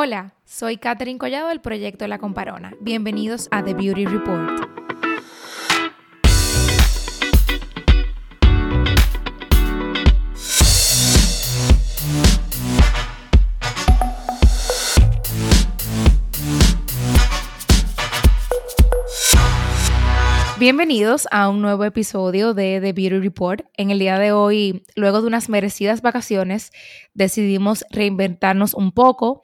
Hola, soy Katherine Collado del proyecto La Comparona. Bienvenidos a The Beauty Report. Bienvenidos a un nuevo episodio de The Beauty Report. En el día de hoy, luego de unas merecidas vacaciones, decidimos reinventarnos un poco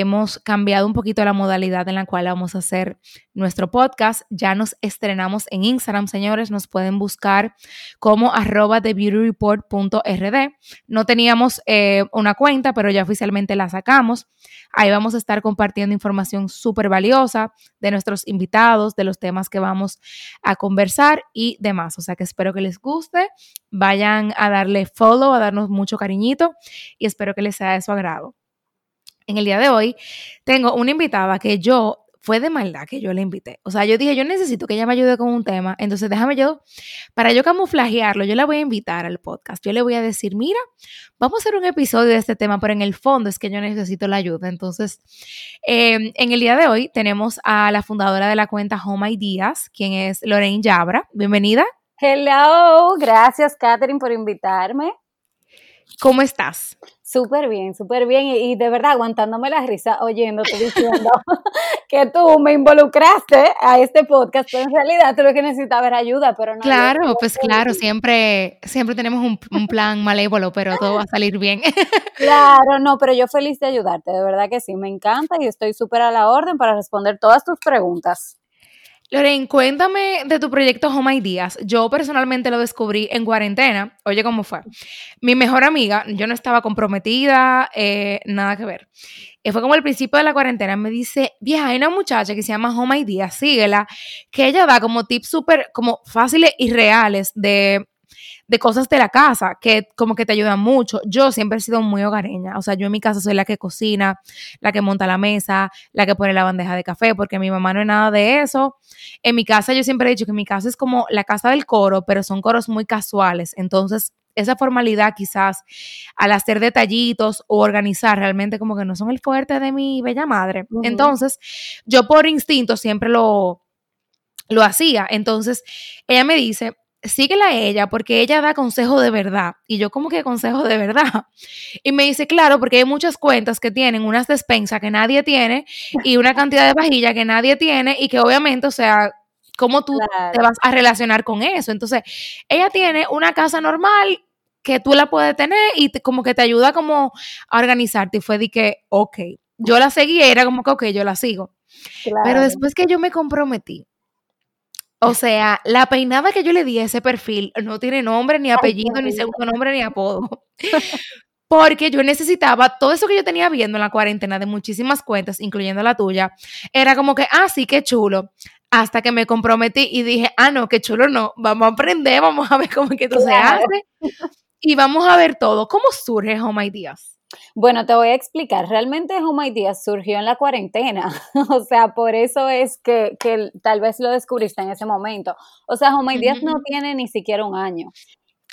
hemos cambiado un poquito la modalidad en la cual vamos a hacer nuestro podcast. Ya nos estrenamos en Instagram, señores. Nos pueden buscar como arroba thebeautyreport.rd. No teníamos eh, una cuenta, pero ya oficialmente la sacamos. Ahí vamos a estar compartiendo información súper valiosa de nuestros invitados, de los temas que vamos a conversar y demás. O sea que espero que les guste. Vayan a darle follow, a darnos mucho cariñito y espero que les sea de su agrado en el día de hoy tengo una invitada que yo fue de maldad que yo la invité. O sea, yo dije, yo necesito que ella me ayude con un tema. Entonces, déjame yo, para yo camuflajearlo, yo la voy a invitar al podcast. Yo le voy a decir, mira, vamos a hacer un episodio de este tema, pero en el fondo es que yo necesito la ayuda. Entonces, em, en el día de hoy tenemos a la fundadora de la cuenta Home Ideas, quien es Lorraine Yabra. Bienvenida. Hello, gracias Catherine por invitarme. ¿Cómo estás? Súper bien, súper bien. Y, de verdad, aguantándome la risa, oyéndote diciendo que tú me involucraste a este podcast, pero en realidad tú lo que necesitabas era ayuda, pero no. Claro, pues claro, siempre, siempre tenemos un, un plan malévolo, pero todo va a salir bien. claro, no, pero yo feliz de ayudarte, de verdad que sí, me encanta y estoy súper a la orden para responder todas tus preguntas. Loren, cuéntame de tu proyecto Home Ideas. Yo personalmente lo descubrí en cuarentena. Oye, ¿cómo fue? Mi mejor amiga, yo no estaba comprometida, eh, nada que ver. Y fue como el principio de la cuarentena. Me dice, vieja, hay una muchacha que se llama Home Ideas, síguela, que ella da como tips súper, como fáciles y reales de de cosas de la casa que como que te ayudan mucho. Yo siempre he sido muy hogareña, o sea, yo en mi casa soy la que cocina, la que monta la mesa, la que pone la bandeja de café, porque mi mamá no es nada de eso. En mi casa yo siempre he dicho que mi casa es como la casa del coro, pero son coros muy casuales, entonces esa formalidad quizás al hacer detallitos o organizar realmente como que no son el fuerte de mi bella madre. Entonces, yo por instinto siempre lo, lo hacía. Entonces, ella me dice, síguela a ella porque ella da consejo de verdad. Y yo como que consejo de verdad. Y me dice, claro, porque hay muchas cuentas que tienen unas despensas que nadie tiene y una cantidad de vajilla que nadie tiene y que obviamente, o sea, ¿cómo tú te vas a relacionar con eso? Entonces, ella tiene una casa normal que tú la puedes tener y como que te ayuda como a organizarte. Y fue de que, ok, yo la seguí, era como que, ok, yo la sigo. Pero después que yo me comprometí, o sea, la peinada que yo le di a ese perfil no tiene nombre, ni apellido, ni segundo nombre, ni apodo. Porque yo necesitaba todo eso que yo tenía viendo en la cuarentena de muchísimas cuentas, incluyendo la tuya. Era como que, ah, sí, qué chulo. Hasta que me comprometí y dije, ah, no, qué chulo no. Vamos a aprender, vamos a ver cómo es que esto se hace. Y vamos a ver todo. ¿Cómo surge Home Ideas? Bueno, te voy a explicar. Realmente Home Ideas surgió en la cuarentena. o sea, por eso es que, tal vez lo descubriste en ese momento. O sea, Home Ideas no tiene ni siquiera un año.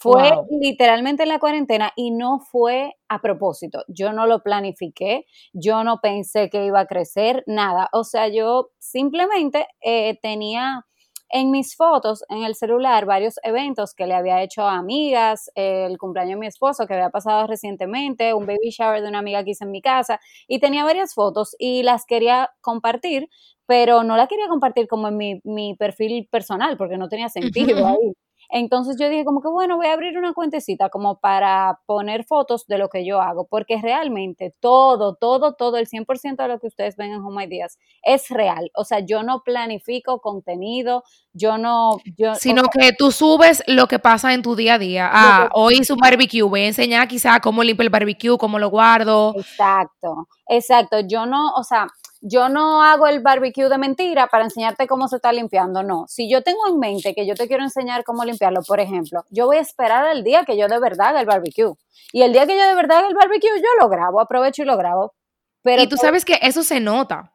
Fue literalmente en la cuarentena y no fue a propósito. Yo no lo planifiqué, yo no pensé que iba a crecer, nada. O sea, yo simplemente eh, tenía en mis fotos en el celular varios eventos que le había hecho a amigas, el cumpleaños de mi esposo que había pasado recientemente, un baby shower de una amiga que hice en mi casa y tenía varias fotos y las quería compartir, pero no la quería compartir como en mi, mi perfil personal porque no tenía sentido ahí. Entonces yo dije como que bueno, voy a abrir una cuentecita como para poner fotos de lo que yo hago, porque realmente todo, todo, todo, el 100% de lo que ustedes ven en Home Ideas es real. O sea, yo no planifico contenido, yo no... Yo, Sino que tú subes lo que pasa en tu día a día. Ah, hoy hice un barbecue, voy a enseñar quizá cómo limpio el barbecue, cómo lo guardo. Exacto, exacto. Yo no, o sea, yo no hago el barbecue de mentira para enseñarte cómo se está limpiando, no. Si yo tengo en mente que yo te quiero enseñar cómo limpiarlo, por ejemplo, yo voy a esperar el día que yo de verdad haga el barbecue. Y el día que yo de verdad haga el barbecue, yo lo grabo, aprovecho y lo grabo. Pero y tú sabes que eso se nota.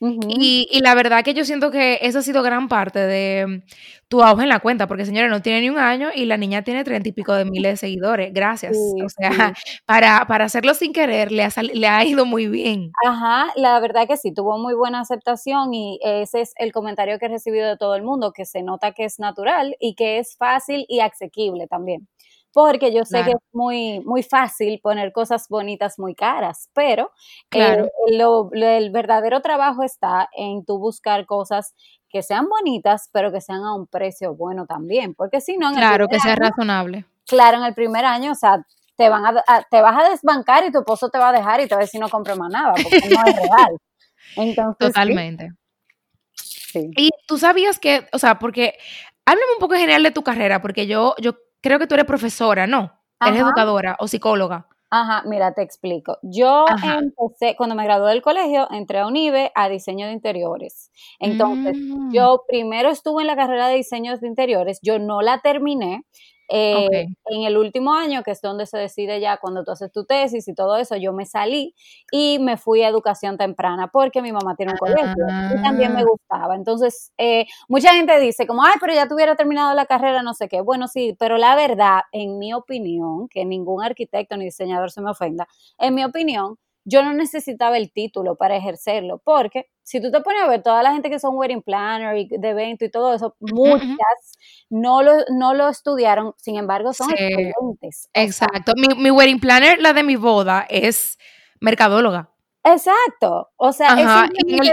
Y, y, la verdad que yo siento que eso ha sido gran parte de tu auge en la cuenta, porque señora no tiene ni un año y la niña tiene treinta y pico de miles de seguidores. Gracias. o sea, para, para, hacerlo sin querer le ha, le ha ido muy bien. Ajá, la verdad que sí, tuvo muy buena aceptación y ese es el comentario que he recibido de todo el mundo, que se nota que es natural y que es fácil y asequible también porque yo sé que es muy, muy fácil poner cosas bonitas muy caras, pero eh, el verdadero trabajo está en tú buscar cosas que sean bonitas, pero que sean a un precio bueno también, porque si no... Claro, que sea razonable. Claro, en el primer año, o sea, te, van a, te vas a desbancar y tu esposo te va a dejar y te va a decir no compre más nada, porque no es real. Entonces, Totalmente. Sí. Y tú sabías que, o sea, porque háblame un poco en general de tu carrera, porque yo, yo creo que tú eres profesora, ¿no? Eres educadora o psicóloga. Ajá, mira, te explico. Yo empecé, cuando me gradué del colegio, entré a UNIBE a diseño de interiores. Entonces, mm. yo primero estuve en la carrera de diseño de interiores, yo no la terminé, eh, en el último año, que es donde se decide ya cuando tú haces tu tesis y todo eso, yo me salí y me fui a educación temprana porque mi mamá tiene un colegio y también me ah. gustaba. Entonces, eh, mucha gente dice como, ay, pero ya tuviera terminado la carrera, no sé qué. Bueno, sí, pero la verdad, en mi opinión, que ningún arquitecto ni diseñador se me ofenda, en mi opinión, yo no necesitaba el título para ejercerlo, porque si tú te pones a ver toda la gente que son wedding planner y de evento y todo eso, muchas no lo, no lo estudiaron, sin embargo son excelentes. Exacto. mi, mi, wedding planner, la de mi boda, es mercadóloga. Exacto. O sea, es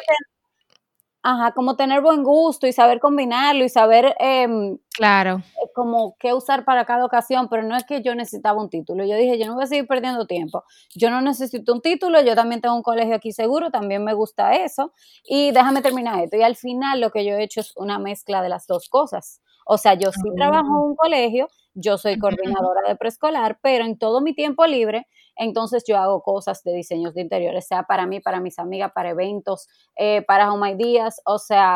Ajá, como tener buen gusto y saber combinarlo y saber em, claro. Como qué usar para cada ocasión, pero no es que yo necesitaba un título. Yo dije, yo no voy a seguir perdiendo tiempo. Yo no necesito un título, yo también tengo un colegio aquí seguro, también me gusta eso y déjame terminar esto. Y al final lo que yo he hecho es una mezcla de las dos cosas. O sea, yo sí trabajo en un colegio, yo soy coordinadora de preescolar, pero en todo mi tiempo libre, entonces yo hago cosas de diseños de interiores, sea para mí, para mis amigas, para eventos, eh, para Home Ideas, o sea...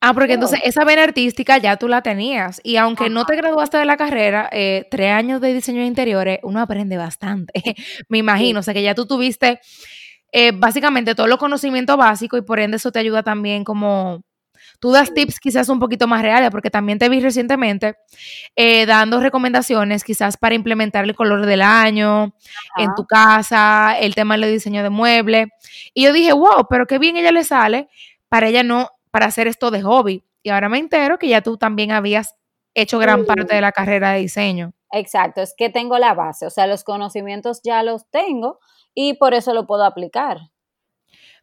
Ah, porque entonces esa vena artística ya tú la tenías. Y aunque no te graduaste de la carrera, eh, tres años de diseño de interiores, uno aprende bastante, me imagino, o sea que ya tú tuviste eh, básicamente todo los conocimiento básico y por ende eso te ayuda también como Tú das tips quizás un poquito más reales, porque también te vi recientemente eh, dando recomendaciones quizás para implementar el color del año en tu casa, el tema del diseño de muebles. Y yo dije, wow, pero qué bien ella le sale para ella no, para hacer esto de hobby. Y ahora me entero que ya tú también habías hecho gran parte de la carrera de diseño. Exacto, es que tengo la base, o sea, los conocimientos ya los tengo y por eso lo puedo aplicar.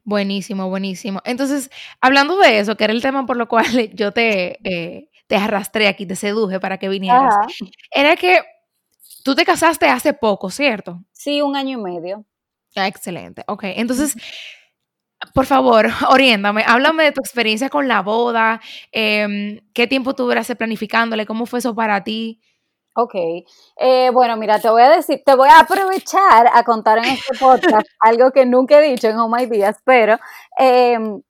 Buenísimo, buenísimo. Entonces, hablando de eso, que era el tema por lo cual yo te, eh, te arrastré aquí, te seduje para que vinieras, era que tú te casaste hace poco, ¿cierto? Sí, un año y medio. Ah, excelente. Ok, entonces, por favor, oriéntame, háblame de tu experiencia con la boda, em, qué tiempo tú duraste planificándole, cómo fue eso para ti. Ok, eh, bueno, mira, te voy a decir, te voy a aprovechar a contar en este podcast algo que nunca he dicho en Oh My Días, pero em,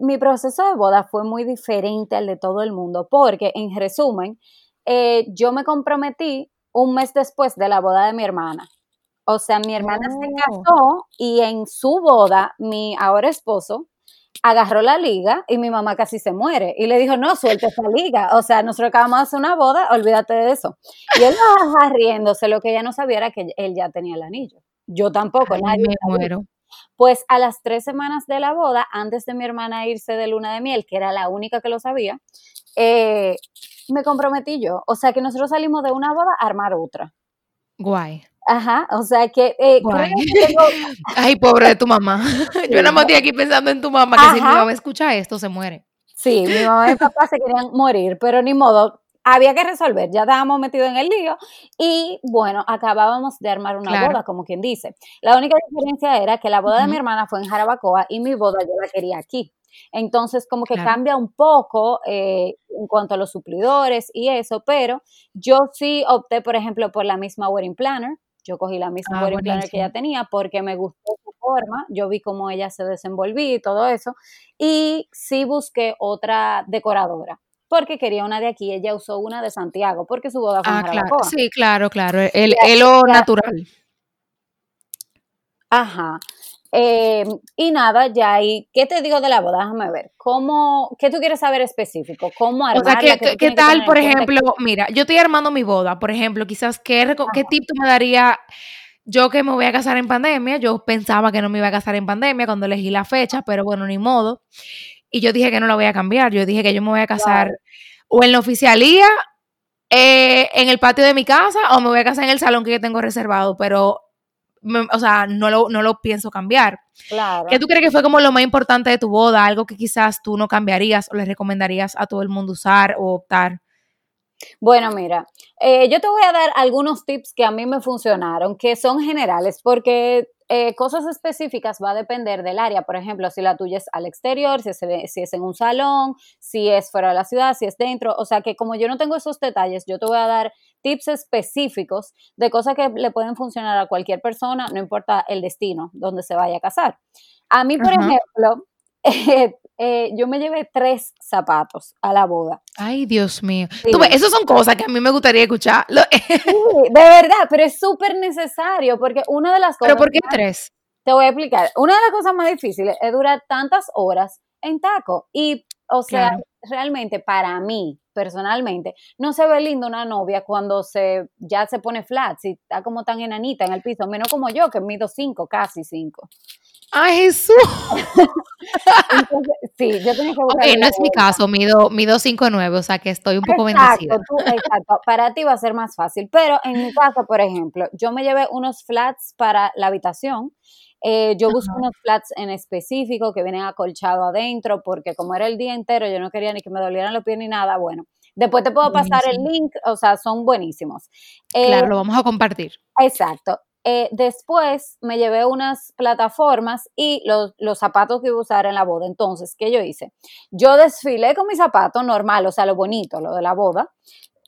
mi proceso de boda fue muy diferente al de todo el mundo, porque en resumen, eh, yo me comprometí un mes después de la boda de mi hermana. O sea, mi hermana se oh. casó y en su boda, mi ahora esposo agarró la liga y mi mamá casi se muere. Y le dijo, no, suelte esa liga. O sea, nosotros acabamos de hacer una boda, olvídate de eso. Y él estaba riéndose, lo que ella no sabía era que él ya tenía el anillo. Yo tampoco, nadie me muero. Pues a las tres semanas de la boda, antes de mi hermana irse de luna de miel, que era la única que lo sabía, eh, me comprometí yo. O sea que nosotros salimos de una boda a armar otra. Guay. Ajá, o sea que... Eh, Ay, pobre de tu mamá. Yo no me estoy aquí pensando en tu mamá, que si mi mamá escucha esto, se muere. Sí, mi mamá y mi papá se querían morir, pero ni modo, había que resolver, ya estábamos metidos en el lío y bueno, acabábamos de armar una boda, como quien dice. La única diferencia era que la boda de mi hermana fue en Jarabacoa y mi boda yo la quería aquí. Entonces, como que cambia un poco eh, en cuanto a los suplidores y eso, pero yo sí opté, por ejemplo, por la misma wedding planner, yo cogí la misma ah, planner que ella tenía porque me gustó su forma, yo vi cómo ella se desenvolvía y todo eso, y sí busqué otra decoradora porque quería una de aquí, ella usó una de Santiago, porque su boda fue ah, claro. Sí, claro, claro, el, el natural. Ajá. Eh, y nada, ya ahí, ¿qué te digo de la boda? Déjame ver. ¿Cómo, ¿Qué tú quieres saber específico? ¿Cómo armarla? O sea, ¿qué, tal, por ejemplo, mira, yo estoy armando mi boda, por ejemplo, quizás, ¿qué, ¿qué tip tú me darías? Yo que me voy a casar en pandemia, yo pensaba que no me iba a casar en pandemia cuando elegí la fecha, pero bueno, ni modo. Y yo dije que no la voy a cambiar, yo dije que yo me voy a casar o en la oficialía, eh, en el patio de mi casa, o me voy a casar en el salón que yo tengo reservado, pero o sea, no lo, no lo pienso cambiar. Claro. ¿Qué tú crees que fue como lo más importante de tu boda? Algo que quizás tú no cambiarías o le recomendarías a todo el mundo usar o optar. Bueno, mira, eh, yo te voy a dar algunos tips que a mí me funcionaron, que son generales, porque eh, cosas específicas va a depender del área. Por ejemplo, si la tuya es al exterior, si es, si es en un salón, si es fuera de la ciudad, si es dentro. O sea que como yo no tengo esos detalles, yo te voy a dar tips específicos de cosas que le pueden funcionar a cualquier persona, no importa el destino donde se vaya a casar. A mí, por ejemplo, eh, eh, yo me llevé tres zapatos a la boda. Ay, Dios mío. Tú esas son cosas que a mí me gustaría escuchar. de verdad, pero es súper necesario porque una de las cosas... ¿Pero por qué tres? Te voy a explicar. Una de las cosas más difíciles es durar tantas horas en taco. Y, o sea, realmente para mí, personalmente, no se ve lindo una novia cuando se ya se pone flat, si está como tan enanita en el piso, menos como yo, que mido cinco, casi cinco. ¡Ay, Jesús! sí, yo tenía que buscar. Ok, no es mi caso, mido, mido 5'9, o sea que estoy un poco bendecida. exacto, para ti va a ser más fácil. Pero en mi caso, por ejemplo, yo me llevé unos flats para la habitación. Eh, yo busco unos flats en específico que vienen acolchados adentro, porque como era el día entero, yo no quería ni que me dolieran los pies ni nada. Bueno, después te puedo pasar el link, o sea, son buenísimos. claro, eh, lo vamos a compartir. Exacto. Eh, después me llevé unas plataformas y los, zapatos que iba a usar en la boda. Entonces, ¿qué yo hice? Yo desfilé con mi zapato normal, o sea, lo bonito, lo de la boda,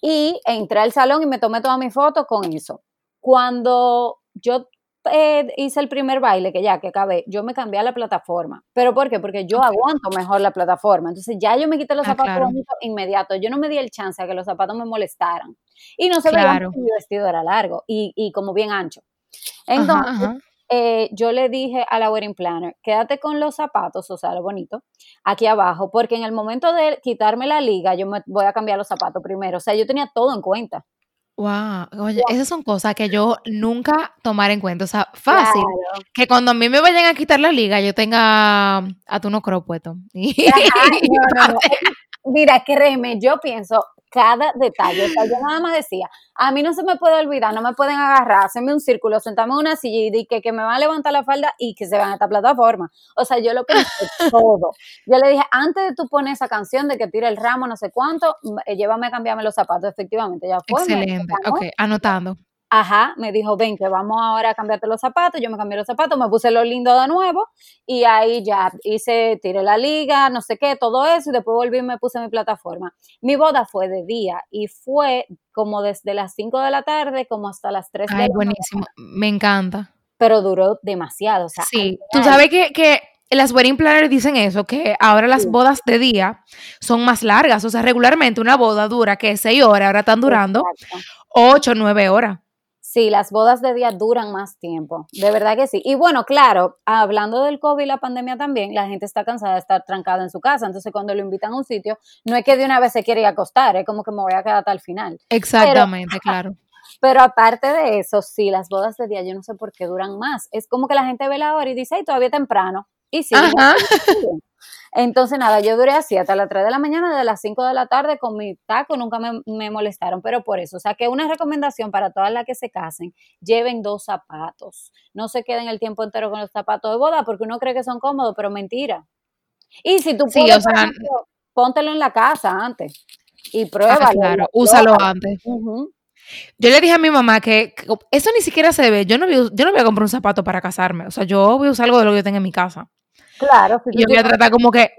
y entré al salón y me tomé toda mi foto con eso. Cuando yo eh, hice el primer baile, que ya que acabé, yo me cambié a la plataforma. ¿Pero por qué? Porque yo aguanto mejor la plataforma. Entonces ya yo me quité los ah, zapatos inmediato. Yo no me di el chance a que los zapatos me molestaran. Y no se veía que mi vestido era largo y, y como bien ancho. Entonces, eh, yo le dije a la wedding planner, quédate con los zapatos, o sea, lo bonito, aquí abajo, porque en el momento de quitarme la liga, yo me voy a cambiar los zapatos primero. O sea, yo tenía todo en cuenta. Wow, oye, esas son cosas que yo nunca tomar en cuenta. O sea, fácil. Que cuando a mí me vayan a quitar la liga, yo tenga a tu no creo puesto. Mira, créeme, yo pienso, cada detalle. O sea, yo nada más decía, a mí no se me puede olvidar, no me pueden agarrar, hacerme un círculo, sentarme en una silla y que, que me van a levantar la falda y que se van a esta plataforma. O sea, yo lo pensé todo. Yo le dije, antes de tú poner esa canción de que tire el ramo, no sé cuánto, eh, llévame a cambiarme los zapatos. Efectivamente, ya fue. Excelente. Ok, anotando. Ajá, me dijo, ven, que vamos ahora a cambiarte los zapatos. Yo me cambié los zapatos, me puse lo lindo de nuevo y ahí ya hice, tiré la liga, no sé qué, todo eso y después volví y me puse mi plataforma. Mi boda fue de día y fue como desde las 5 de la tarde como hasta las 3 de la Ay, buenísimo, me encanta. Pero duró demasiado. O sea, sí, tú sabes que, que las wedding planners dicen eso, que ahora las bodas de día son más largas. O sea, regularmente una boda dura que 6 horas, ahora están durando 8 o 9 horas. Sí, las bodas de día duran más tiempo, de verdad que sí. Y bueno, claro, hablando del COVID y la pandemia también, la gente está cansada de estar trancada en su casa, entonces cuando lo invitan a un sitio, no es que de una vez se quiere ir a acostar, es como que me voy a quedar hasta el final. Exactamente, claro. Pero aparte de eso, sí, las bodas de día yo no sé por qué duran más. Es como que la gente ve la hora y dice, ay, todavía temprano. Y sí, entonces, nada, yo duré así hasta las 3 de la mañana, de las 5 de la tarde con mi taco, nunca me, molestaron, pero por eso, o sea, que una recomendación para todas las que se casen, lleven dos zapatos, no se queden el tiempo entero con los zapatos de boda, porque uno cree que son cómodos, pero mentira. Y si tú puedes, póntelo en la casa antes y pruébalo. claro, úsalo antes. Yo le dije a mi mamá que, eso ni siquiera se ve. Yo no, voy, yo no voy a comprar un zapato para casarme. O sea, yo voy a usar algo de lo que yo tengo en mi casa. Claro. y yo voy a tratar como que...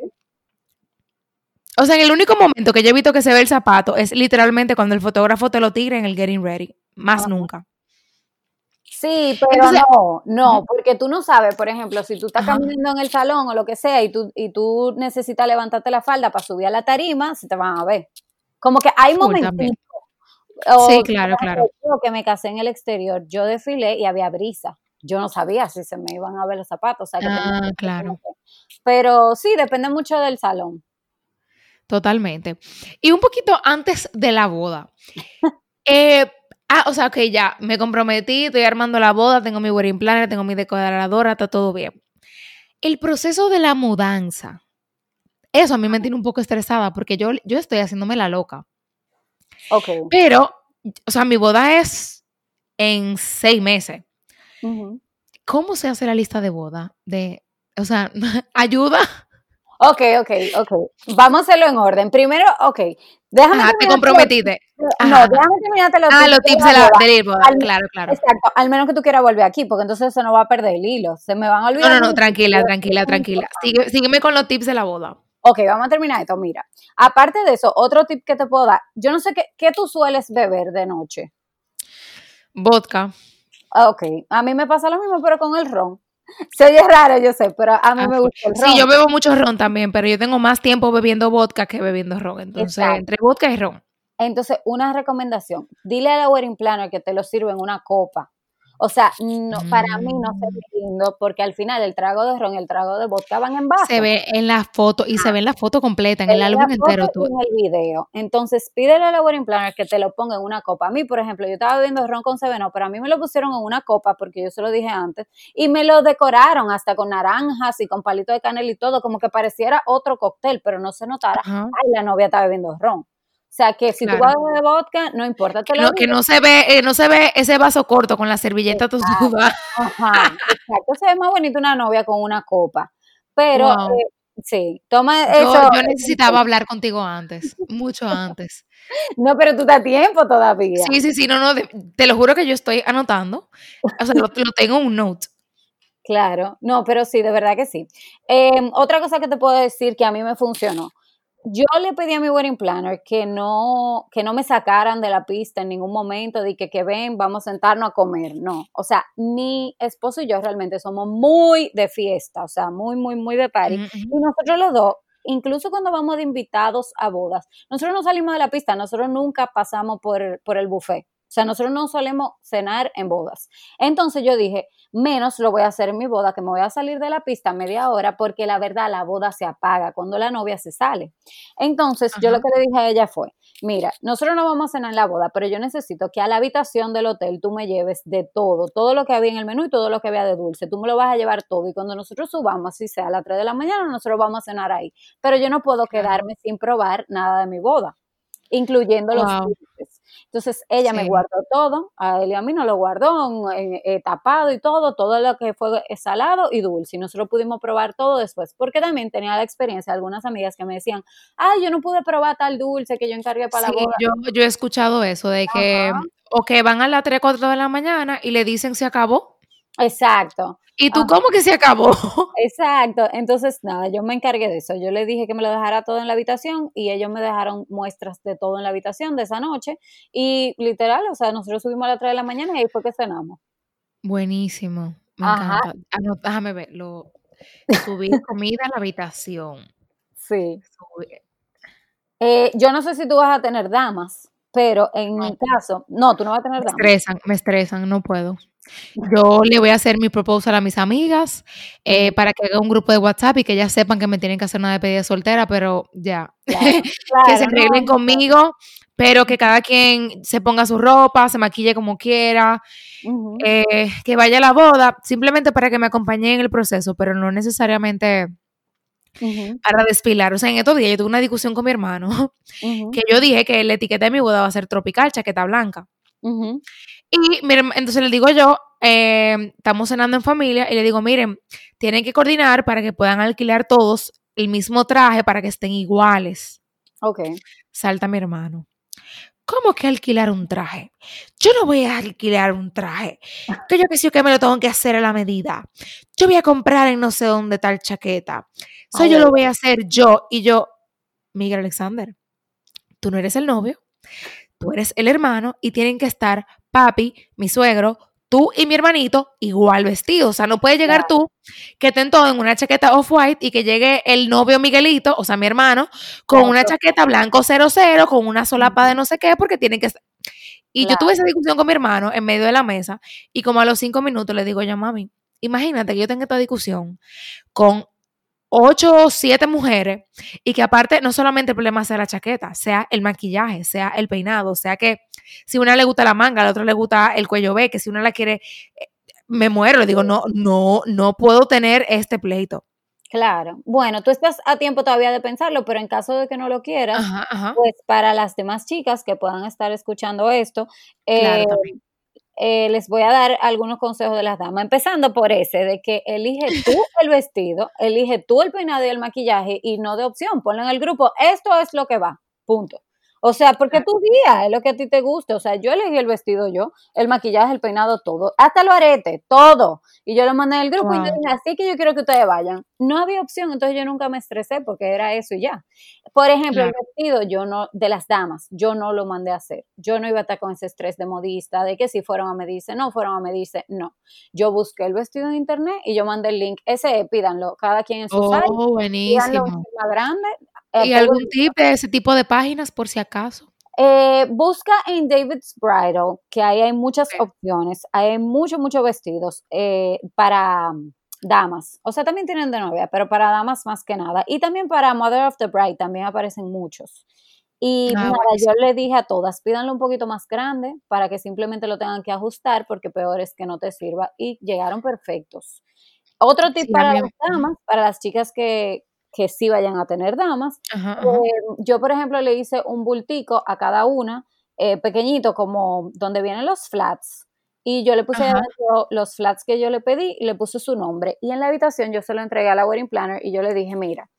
O sea, en el único momento que yo he visto que se ve el zapato es literalmente cuando el fotógrafo te lo tira en el getting ready. Más nunca. Sí, pero no, no, porque tú no sabes, por ejemplo, si tú estás caminando en el salón o lo que sea y tú, y tú necesitas levantarte la falda para subir a la tarima, se te van a ver. Como que hay momentos sí, claro, claro. Que me casé en el exterior, yo desfilé y había brisa. Yo no sabía si se me iban a ver los zapatos. O sea, ah, claro. Pero sí, depende mucho del salón. Totalmente. Y un poquito antes de la boda. eh, ah, o sea, que ya me comprometí, estoy armando la boda, tengo mi wedding planner, tengo mi decoradora, está todo bien. El proceso de la mudanza. Eso a mí me tiene un poco estresada porque yo, yo estoy haciéndome la loca. Ok. Pero, o sea, mi boda es en seis meses. ¿Cómo se hace la lista de boda? De, o sea, ayuda. Ok, ok, ok. Vamos a hacerlo en orden. Primero, ok. Déjame Ajá, te comprometiste. No, déjame terminarte los ah, los tips de la, del boda. claro, claro. Exacto. Al menos que tú quieras volver aquí, porque entonces se nos va a perder el hilo. Se me van a olvidar. No, no, no, tranquila, tranquila, tranquila. sígueme con los tips de la boda. Ok, vamos a terminar esto. Mira, aparte de eso, otro tip que te puedo dar. Yo no sé qué, qué tú sueles beber de noche. Vodka. Ok, a mí me pasa lo mismo, pero con el ron. Se oye raro, yo sé, pero a mí me gusta el ron. Sí, yo bebo mucho ron también, pero yo tengo más tiempo bebiendo vodka que bebiendo ron. Entonces, entre vodka y ron. Entonces, una recomendación, dile a la wedding planner que te lo sirva en una copa o sea, no, para mí no se ve mm. lindo porque al final el trago de ron y el trago de vodka van en vaso. Se ve en la foto y se ve en la foto completa, en el álbum entero. Tú. En el video. Entonces, pídele a la wedding planner que te lo ponga en una copa. A mí, por ejemplo, yo estaba bebiendo ron con Seveno, pero a mí me lo pusieron en una copa porque yo se lo dije antes y me lo decoraron hasta con naranjas y con palito de canela y todo, como que pareciera otro cóctel, pero no se notara, ay, la novia está bebiendo ron. O sea, que si tú vas de vodka, no importa. Te lo que no se ve, eh, no se ve ese vaso corto con la servilleta tú Ajá, exacto. Se ve más bonito una novia con una copa. Pero, eh, sí, toma eso. Yo necesitaba hablar contigo antes, mucho antes. No, pero tú estás a tiempo todavía. Sí, sí, sí, no, no, te lo juro que yo estoy anotando. O sea, lo, tengo en un note. Claro, no, pero sí, de verdad que sí. Em, otra cosa que te puedo decir que a mí me funcionó yo le pedí a mi wedding planner que no, que no me sacaran de la pista en ningún momento, de que, que ven, vamos a sentarnos a comer, no. O sea, mi esposo y yo realmente somos muy de fiesta, o sea, muy, muy, muy de party. Y nosotros los dos, incluso cuando vamos de invitados a bodas, nosotros no salimos de la pista, nosotros nunca pasamos por, por el buffet. O sea, nosotros no solemos cenar en bodas. Entonces yo dije, menos lo voy a hacer en mi boda, que me voy a salir de la pista media hora, porque la verdad la boda se apaga cuando la novia se sale. Entonces yo lo que le dije a ella fue, mira, nosotros no vamos a cenar en la boda, pero yo necesito que a la habitación del hotel tú me lleves de todo, todo lo que había en el menú y todo lo que había de dulce. Tú me lo vas a llevar todo y cuando nosotros subamos, si sea a las 3 de la mañana, nosotros vamos a cenar ahí. Pero yo no puedo quedarme sin probar nada de mi boda incluyendo los dulces. Entonces ella me guardó todo, a él y a mí nos lo guardó eh, tapado y todo, todo lo que fue salado y dulce. Y nosotros pudimos probar todo después, porque también tenía la experiencia de algunas amigas que me decían, ay, yo no pude probar tal dulce que yo encargué para la boda. Yo, yo he escuchado eso de que, o que van a las 3, 4 de la mañana y le dicen se acabó. Exacto. ¿Y tú cómo que se acabó? Exacto. Entonces, nada, yo me encargué de eso. Yo le dije que me lo dejara todo en la habitación y ellos me dejaron muestras de todo en la habitación de esa noche. Y literal, o sea, nosotros subimos a las 3 de la mañana y ahí fue que cenamos. Buenísimo. Me encanta. Ah, déjame ver. Lo, subí comida a la habitación. Sí. Eh, yo no sé si tú vas a tener damas, pero en mi caso, no, tú no vas a tener damas. Me estresan, me estresan, no puedo. Yo le voy a hacer mi proposal a mis amigas eh, para que haga un grupo de WhatsApp y que ellas sepan que me tienen que hacer una despedida soltera, pero ya, que se arreglen conmigo, pero que cada quien se ponga su ropa, se maquille como quiera, eh, que vaya a la boda, simplemente para que me acompañe en el proceso, pero no necesariamente para desfilar. O sea, en estos días yo tuve una discusión con mi hermano, que yo dije que la etiqueta de mi boda va a ser tropical, chaqueta blanca. Y entonces le digo yo, eh, estamos cenando en familia y le digo, miren, tienen que coordinar para que puedan alquilar todos el mismo traje para que estén iguales. Ok. Salta mi hermano. ¿Cómo que alquilar un traje? Yo no voy a alquilar un traje. Que yo que sí que me lo tengo que hacer a la medida. Yo voy a comprar en no sé dónde tal chaqueta. Eso yo lo voy a hacer yo. Y yo, Miguel Alexander, tú no eres el novio, tú eres el hermano y tienen que estar papi, mi suegro, tú y mi hermanito igual vestidos. O sea, no puedes llegar tú que estén todos en una chaqueta off-white y que llegue el novio Miguelito, o sea, mi hermano, con una chaqueta blanco 00, con una solapa de no sé qué, porque tienen que estar. Y yo tuve esa discusión con mi hermano en medio de la mesa y como a los cinco minutos le digo, ya mami, imagínate que yo tenga esta discusión con ocho o siete mujeres y que aparte no solamente el problema sea la chaqueta, sea el maquillaje, sea el peinado, sea que si una le gusta la manga, a la otra le gusta el cuello B, que si una la quiere, eh, me muero, le digo, no, no, no puedo tener este pleito. Claro. Bueno, tú estás a tiempo todavía de pensarlo, pero en caso de que no lo quieras, pues para las demás chicas que puedan estar escuchando esto, eh, eh, les voy a dar algunos consejos de las damas, empezando por ese, de que elige tú el vestido, elige tú el peinado y el maquillaje y no de opción, ponlo en el grupo, esto es lo que va, punto. O sea, porque tu día es lo que a ti te gusta. O sea, yo elegí el vestido yo, el maquillaje, el peinado, todo, hasta lo arete, todo. Y yo lo mandé en el grupo y dije, así que yo quiero que ustedes vayan. No había opción, entonces yo nunca me estresé porque era eso y ya. Por ejemplo, el vestido, yo no, de las damas, yo no lo mandé a hacer. Yo no iba a estar con ese estrés de modista, de que si fueron a medirse, no fueron a medirse, no. Yo busqué el vestido en internet y yo mandé el link. Ese, pídanlo, cada quien en su oh, site. buenísimo. Más grande, ¿Y eh, algún tipo de ese tipo de páginas por si acaso? Eh, busca en David's Bridal, que ahí hay muchas opciones, hay muchos, muchos vestidos eh, para um, damas, o sea, también tienen de novia, pero para damas más que nada, y también para Mother of the Bride también aparecen muchos. Y ah, nada, yo le dije a todas, pídanlo un poquito más grande para que simplemente lo tengan que ajustar, porque peor es que no te sirva, y llegaron perfectos. Otro tip para las damas, para las chicas que, que sí vayan a tener damas. Eh, yo, por ejemplo, le hice un bultico a cada una, eh, pequeñito, como donde vienen los flats. Y yo le puse los flats que yo le pedí y le puse su nombre. Y en la habitación yo se lo entregué a la wedding planner y yo le dije, mira,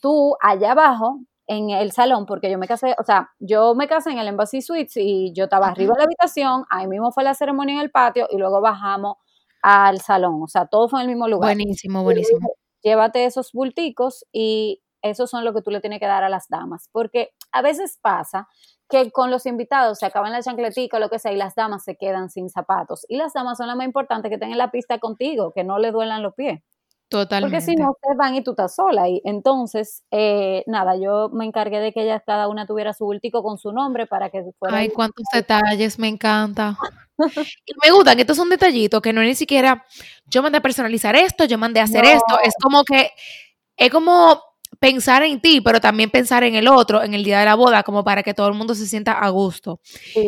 tú allá abajo en el salón, porque yo me casé, o sea, yo me casé en el Embassy Suites y yo estaba arriba de la habitación, ahí mismo fue la ceremonia en el patio y luego bajamos al salón, o sea, todo fue en el mismo lugar. Buenísimo, buenísimo llévate esos bulticos y esos son lo que tú le tienes que dar a las damas, porque a veces pasa que con los invitados se acaban la chancletica o lo que sea y las damas se quedan sin zapatos. Y las damas son las más importantes que tengan la pista contigo, que no le duelan los pies. Totalmente. Porque si no, se van y tú estás sola. Y entonces, eh, nada, yo me encargué de que ella cada una tuviera su bultico con su nombre para que fuera. Ay, cuántos detalles, me encanta. y me gustan, estos son detallitos que no es ni siquiera yo mandé a personalizar esto, yo mandé a hacer esto. Es como que, es como pensar en ti, pero también pensar en el otro en el día de la boda, como para que todo el mundo se sienta a gusto.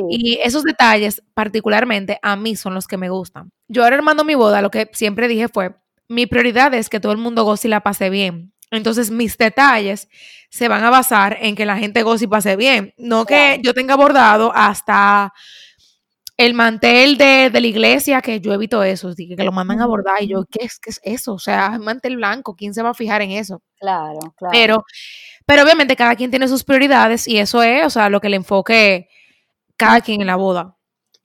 Y esos detalles, particularmente, a mí son los que me gustan. Yo ahora armando mi boda, lo que siempre dije fue, mi prioridad es que todo el mundo goce y la pase bien. Entonces, mis detalles se van a basar en que la gente goce y pase bien. No que yo tenga bordado hasta el mantel de, la iglesia, que yo evito eso, que, lo mandan a bordar. Y yo, ¿qué es, ¿qué es eso? O sea, es mantel blanco, ¿quién se va a fijar en eso? Claro, claro. Pero, pero obviamente cada quien tiene sus prioridades y eso es, o sea, lo que le enfoque cada quien en la boda.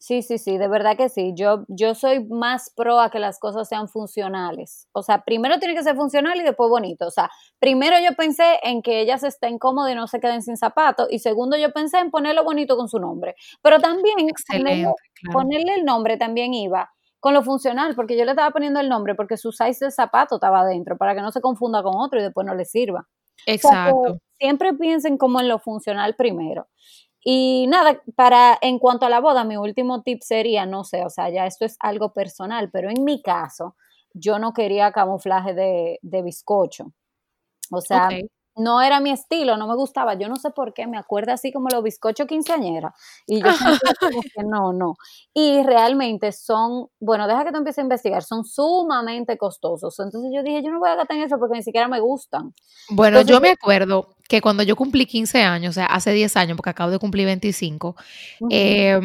Sí, sí, sí, de verdad que sí. Yo, yo soy más pro a que las cosas sean funcionales. O sea, primero tiene que ser funcional y después bonito. O sea, primero yo pensé en que ellas estén cómodas y no se queden sin zapatos. Y segundo yo pensé en ponerlo bonito con su nombre. Pero también ponerle, el nombre también iba con lo funcional, porque yo le estaba poniendo el nombre porque su size de zapato estaba adentro, para que no se confunda con otro y después no le sirva. Exacto. siempre piensen como en lo funcional primero. Y nada, para en cuanto a la boda, mi último tip sería, no sé, o sea, ya esto es algo personal, pero en mi caso, yo no quería camuflaje de, de bizcocho. O sea, no era mi estilo, no me gustaba. Yo no sé por qué, me acuerdo así como los bizcochos quinceañera. Y yo como que no, no. Y realmente son, bueno, deja que te empiece a investigar, son sumamente costosos. Entonces yo dije, yo no voy a gastar en eso porque ni siquiera me gustan. Bueno, yo me acuerdo que cuando yo cumplí 15 años, o sea, hace 10 años, porque acabo de cumplir 25, eh,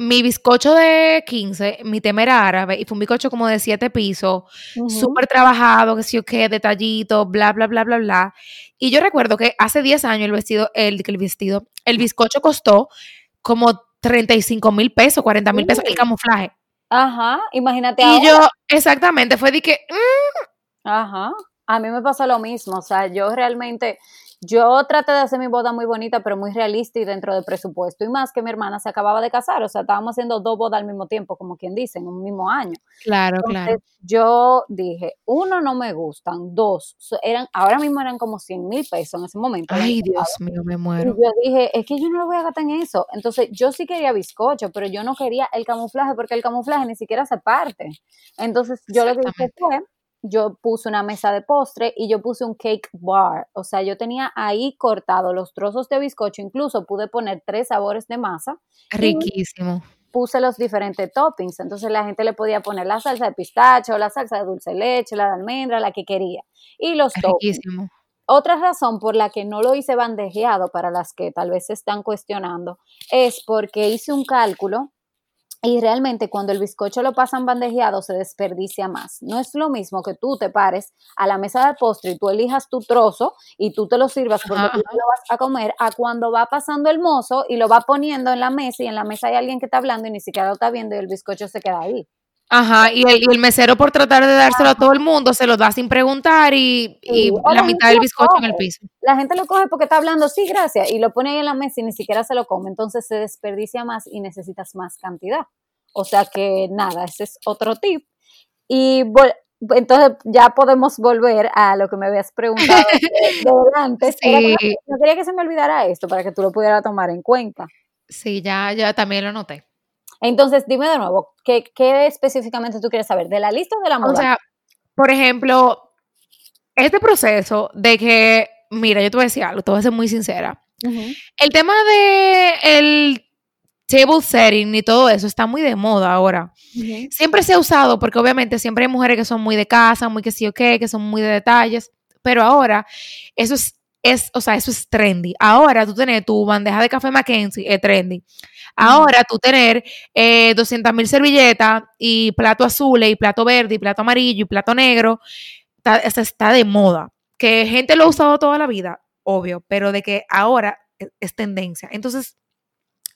mi bizcocho de 15, mi tema era árabe y fue un bizcocho como de 7 pisos, súper trabajado, que sí o qué, detallito, bla, bla, bla, bla, bla. Y yo recuerdo que hace 10 años el vestido, el, el vestido, el bizcocho costó como 35 mil pesos, 40 mil pesos el camuflaje. Ajá, imagínate. Y yo, exactamente, fue de que... Mm". Ajá, a mí me pasó lo mismo, o sea, yo realmente Yo traté de hacer mi boda muy bonita, pero muy realista y dentro del presupuesto. Y más que mi hermana se acababa de casar, o sea, estábamos haciendo dos bodas al mismo tiempo, como quien dice, en un mismo año. Claro, claro. Yo dije, uno, no me gustan, dos, eran, ahora mismo eran como 100 mil pesos en ese momento. Ay, Dios mío, me muero. Y yo dije, es que yo no lo voy a gastar en eso. Entonces, yo sí quería bizcocho, pero yo no quería el camuflaje, porque el camuflaje ni siquiera se parte. Entonces, yo lo que dije fue, yo puse una mesa de postre y yo puse un cake bar. O sea, yo tenía ahí cortado los trozos de bizcocho, incluso pude poner tres sabores de masa. Riquísimo. Puse los diferentes toppings, entonces la gente le podía poner la salsa de pistacho, la salsa de dulce leche, la de almendra, la que quería. Y los Riquísimo. Otra razón por la que no lo hice bandejeado, para las que tal vez se están cuestionando, es porque hice un cálculo y realmente cuando el bizcocho lo pasan bandejeado se desperdicia más. No es lo mismo que tú te pares a la mesa de postre y tú elijas tu trozo y tú te lo sirvas porque tú lo vas a comer, a cuando va pasando el mozo y lo va poniendo en la mesa y en la mesa hay alguien que está hablando y ni siquiera lo está viendo y el bizcocho se queda ahí. Ajá, y el, mesero por tratar de dárselo a todo el mundo se lo da sin preguntar y, la, mitad del bizcocho en el piso. La gente lo coge porque está hablando, sí, gracias, y lo pone ahí en la mesa y ni siquiera se lo come, entonces se desperdicia más y necesitas más cantidad. O sea que nada, ese es otro tip. Y entonces ya podemos volver a lo que me habías preguntado de, antes. Sí. no quería que se me olvidara esto para que tú lo pudieras tomar en cuenta. Sí, ya, ya también lo noté. Entonces, dime de nuevo, ¿qué, específicamente tú quieres saber? ¿De la lista o de la moda? O sea, por ejemplo, este proceso de que, mira, yo te voy a decir algo, te voy a ser muy sincera. El tema de el table setting y todo eso está muy de moda ahora. Siempre se ha usado porque obviamente siempre hay mujeres que son muy de casa, muy que sí o qué, que son muy de detalles, pero ahora eso es, es, o sea, eso es trendy. Ahora tú tener tu bandeja de café Mackenzie es trendy. Ahora tú tener eh, 200 mil servilletas y plato azul y plato verde y plato amarillo y plato negro, está, está de moda. Que gente lo ha usado toda la vida, obvio, pero de que ahora es, es tendencia. Entonces,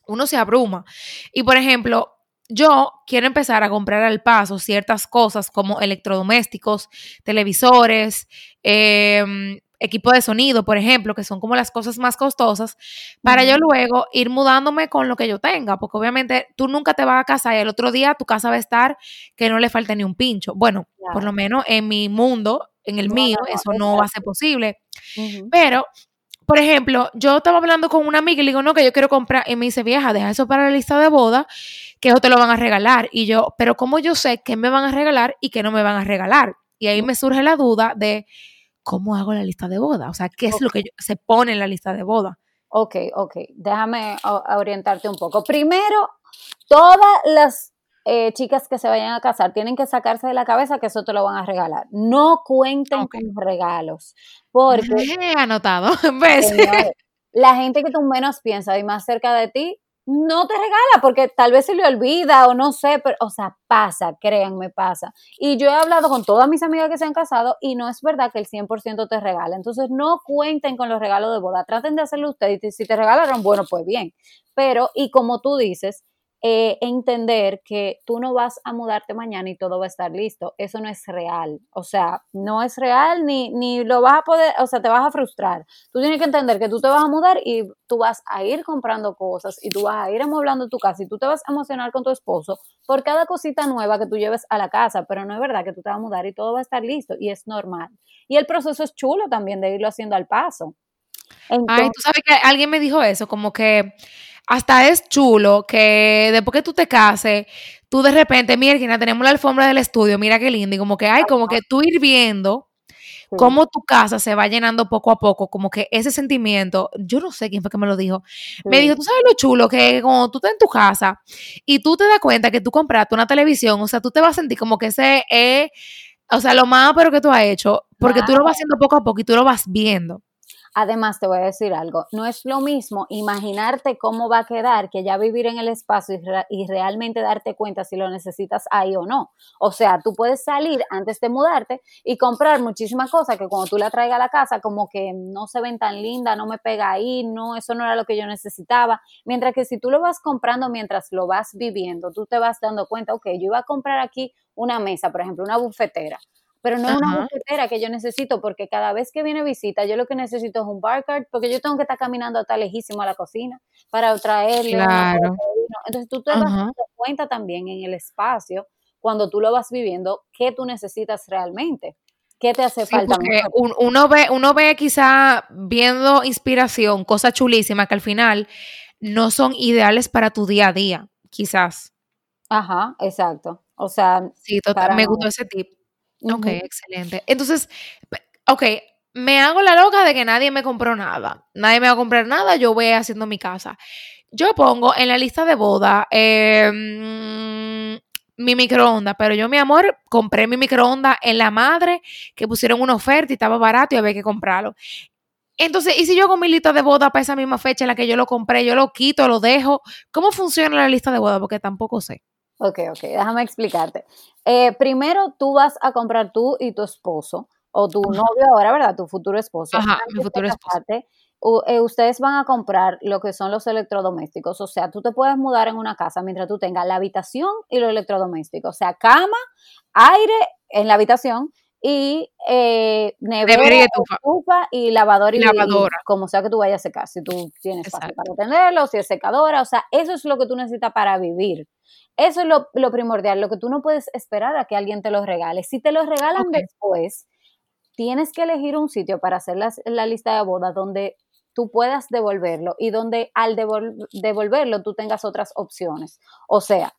uno se abruma. Y por ejemplo, yo quiero empezar a comprar al paso ciertas cosas como electrodomésticos, televisores, eh, equipo de sonido, por ejemplo, que son como las cosas más costosas, para yo luego ir mudándome con lo que yo tenga, porque obviamente tú nunca te vas a casa y el otro día tu casa va a estar que no le falte ni un pincho. Bueno, por lo menos en mi mundo, en el mío, eso no va a ser posible. Pero, por ejemplo, yo estaba hablando con una amiga y le digo, no, que yo quiero comprar, y me dice, vieja, deja eso para la lista de boda, que eso te lo van a regalar. Y yo, pero ¿cómo yo sé qué me van a regalar y qué no me van a regalar? Y ahí me surge la duda de ¿cómo hago la lista de boda? O sea, ¿qué es lo que se pone en la lista de boda? Ok, ok, déjame orientarte un poco. Primero, todas las eh, chicas que se vayan a casar tienen que sacarse de la cabeza que eso te lo van a regalar. No cuenten con regalos. Porque. He anotado. ¿Ves? la gente que tú menos piensas y más cerca de ti no te regala porque tal vez se le olvida o no sé, pero, o sea, pasa, créanme, pasa. Y yo he hablado con todas mis amigas que se han casado y no es verdad que el 100% te regala. Entonces, no cuenten con los regalos de boda, traten de hacerlo ustedes y si te regalaron, bueno, pues bien. Pero, y como tú dices, eh, entender que tú no vas a mudarte mañana y todo va a estar listo. Eso no es real. O sea, no es real ni, ni lo vas a poder, o sea, te vas a frustrar. Tú tienes que entender que tú te vas a mudar y tú vas a ir comprando cosas y tú vas a ir amueblando tu casa y tú te vas a emocionar con tu esposo por cada cosita nueva que tú lleves a la casa, pero no es verdad que tú te vas a mudar y todo va a estar listo y es normal. Y el proceso es chulo también de irlo haciendo al paso. Ay, tú sabes que alguien me dijo eso, como que hasta es chulo que después que tú te cases, tú de repente, mira, tenemos la alfombra del estudio, mira qué lindo, y como que hay, como que tú ir viendo cómo tu casa se va llenando poco a poco, como que ese sentimiento, yo no sé quién fue que me lo dijo, me dijo, tú sabes lo chulo que cuando tú estás en tu casa y tú te das cuenta que tú compraste una televisión, o sea, tú te vas a sentir como que ese es, o sea, lo más pero que tú has hecho, porque tú lo vas haciendo poco a poco y tú lo vas viendo. Además, te voy a decir algo, no es lo mismo imaginarte cómo va a quedar que ya vivir en el espacio y, realmente darte cuenta si lo necesitas ahí o no. O sea, tú puedes salir antes de mudarte y comprar muchísimas cosas que cuando tú la traigas a la casa como que no se ven tan lindas, no me pega ahí, no, eso no era lo que yo necesitaba. Mientras que si tú lo vas comprando mientras lo vas viviendo, tú te vas dando cuenta, ok, yo iba a comprar aquí una mesa, por ejemplo, una bufetera pero no es una juguetera que yo necesito porque cada vez que viene visita yo lo que necesito es un bar card porque yo tengo que estar caminando hasta lejísimo a la cocina para traerle. Claro. Entonces tú te vas dando cuenta también en el espacio cuando tú lo vas viviendo qué tú necesitas realmente. ¿Qué te hace falta? Uno ve, uno ve quizá viendo inspiración, cosas chulísimas que al final no son ideales para tu día a día, quizás. Ajá, exacto. O sea, sí, total, me gustó ese tip. Ok, excelente. Entonces, ok, me hago la loca de que nadie me compró nada. Nadie me va a comprar nada, yo voy haciendo mi casa. Yo pongo en la lista de boda em, mi microondas, pero yo, mi amor, compré mi microondas en la madre, que pusieron una oferta y estaba barato y había que comprarlo. Entonces, ¿y si yo hago mi lista de boda para esa misma fecha en la que yo lo compré, yo lo quito, lo dejo? ¿Cómo funciona la lista de boda? Porque tampoco sé. Ok, ok, déjame explicarte. Eh, primero, tú vas a comprar tú y tu esposo, o tu novio ahora, ¿verdad? Tu futuro esposo. Ajá, mi futuro esposo. Eh, ustedes van a comprar lo que son los electrodomésticos. O sea, tú te puedes mudar en una casa mientras tú tengas la habitación y los electrodomésticos. O sea, cama, aire en la habitación y eh, nevera, y estufa. y lavadora y, lavadora. como sea que tú vayas a secar, si tú tienes espacio para tenerlo, si es secadora, o sea, eso es lo que tú necesitas para vivir. Eso es lo, primordial, lo que tú no puedes esperar a que alguien te lo regale. Si te lo regalan después, tienes que elegir un sitio para hacer la, lista de bodas donde tú puedas devolverlo y donde al devolverlo tú tengas otras opciones. O sea,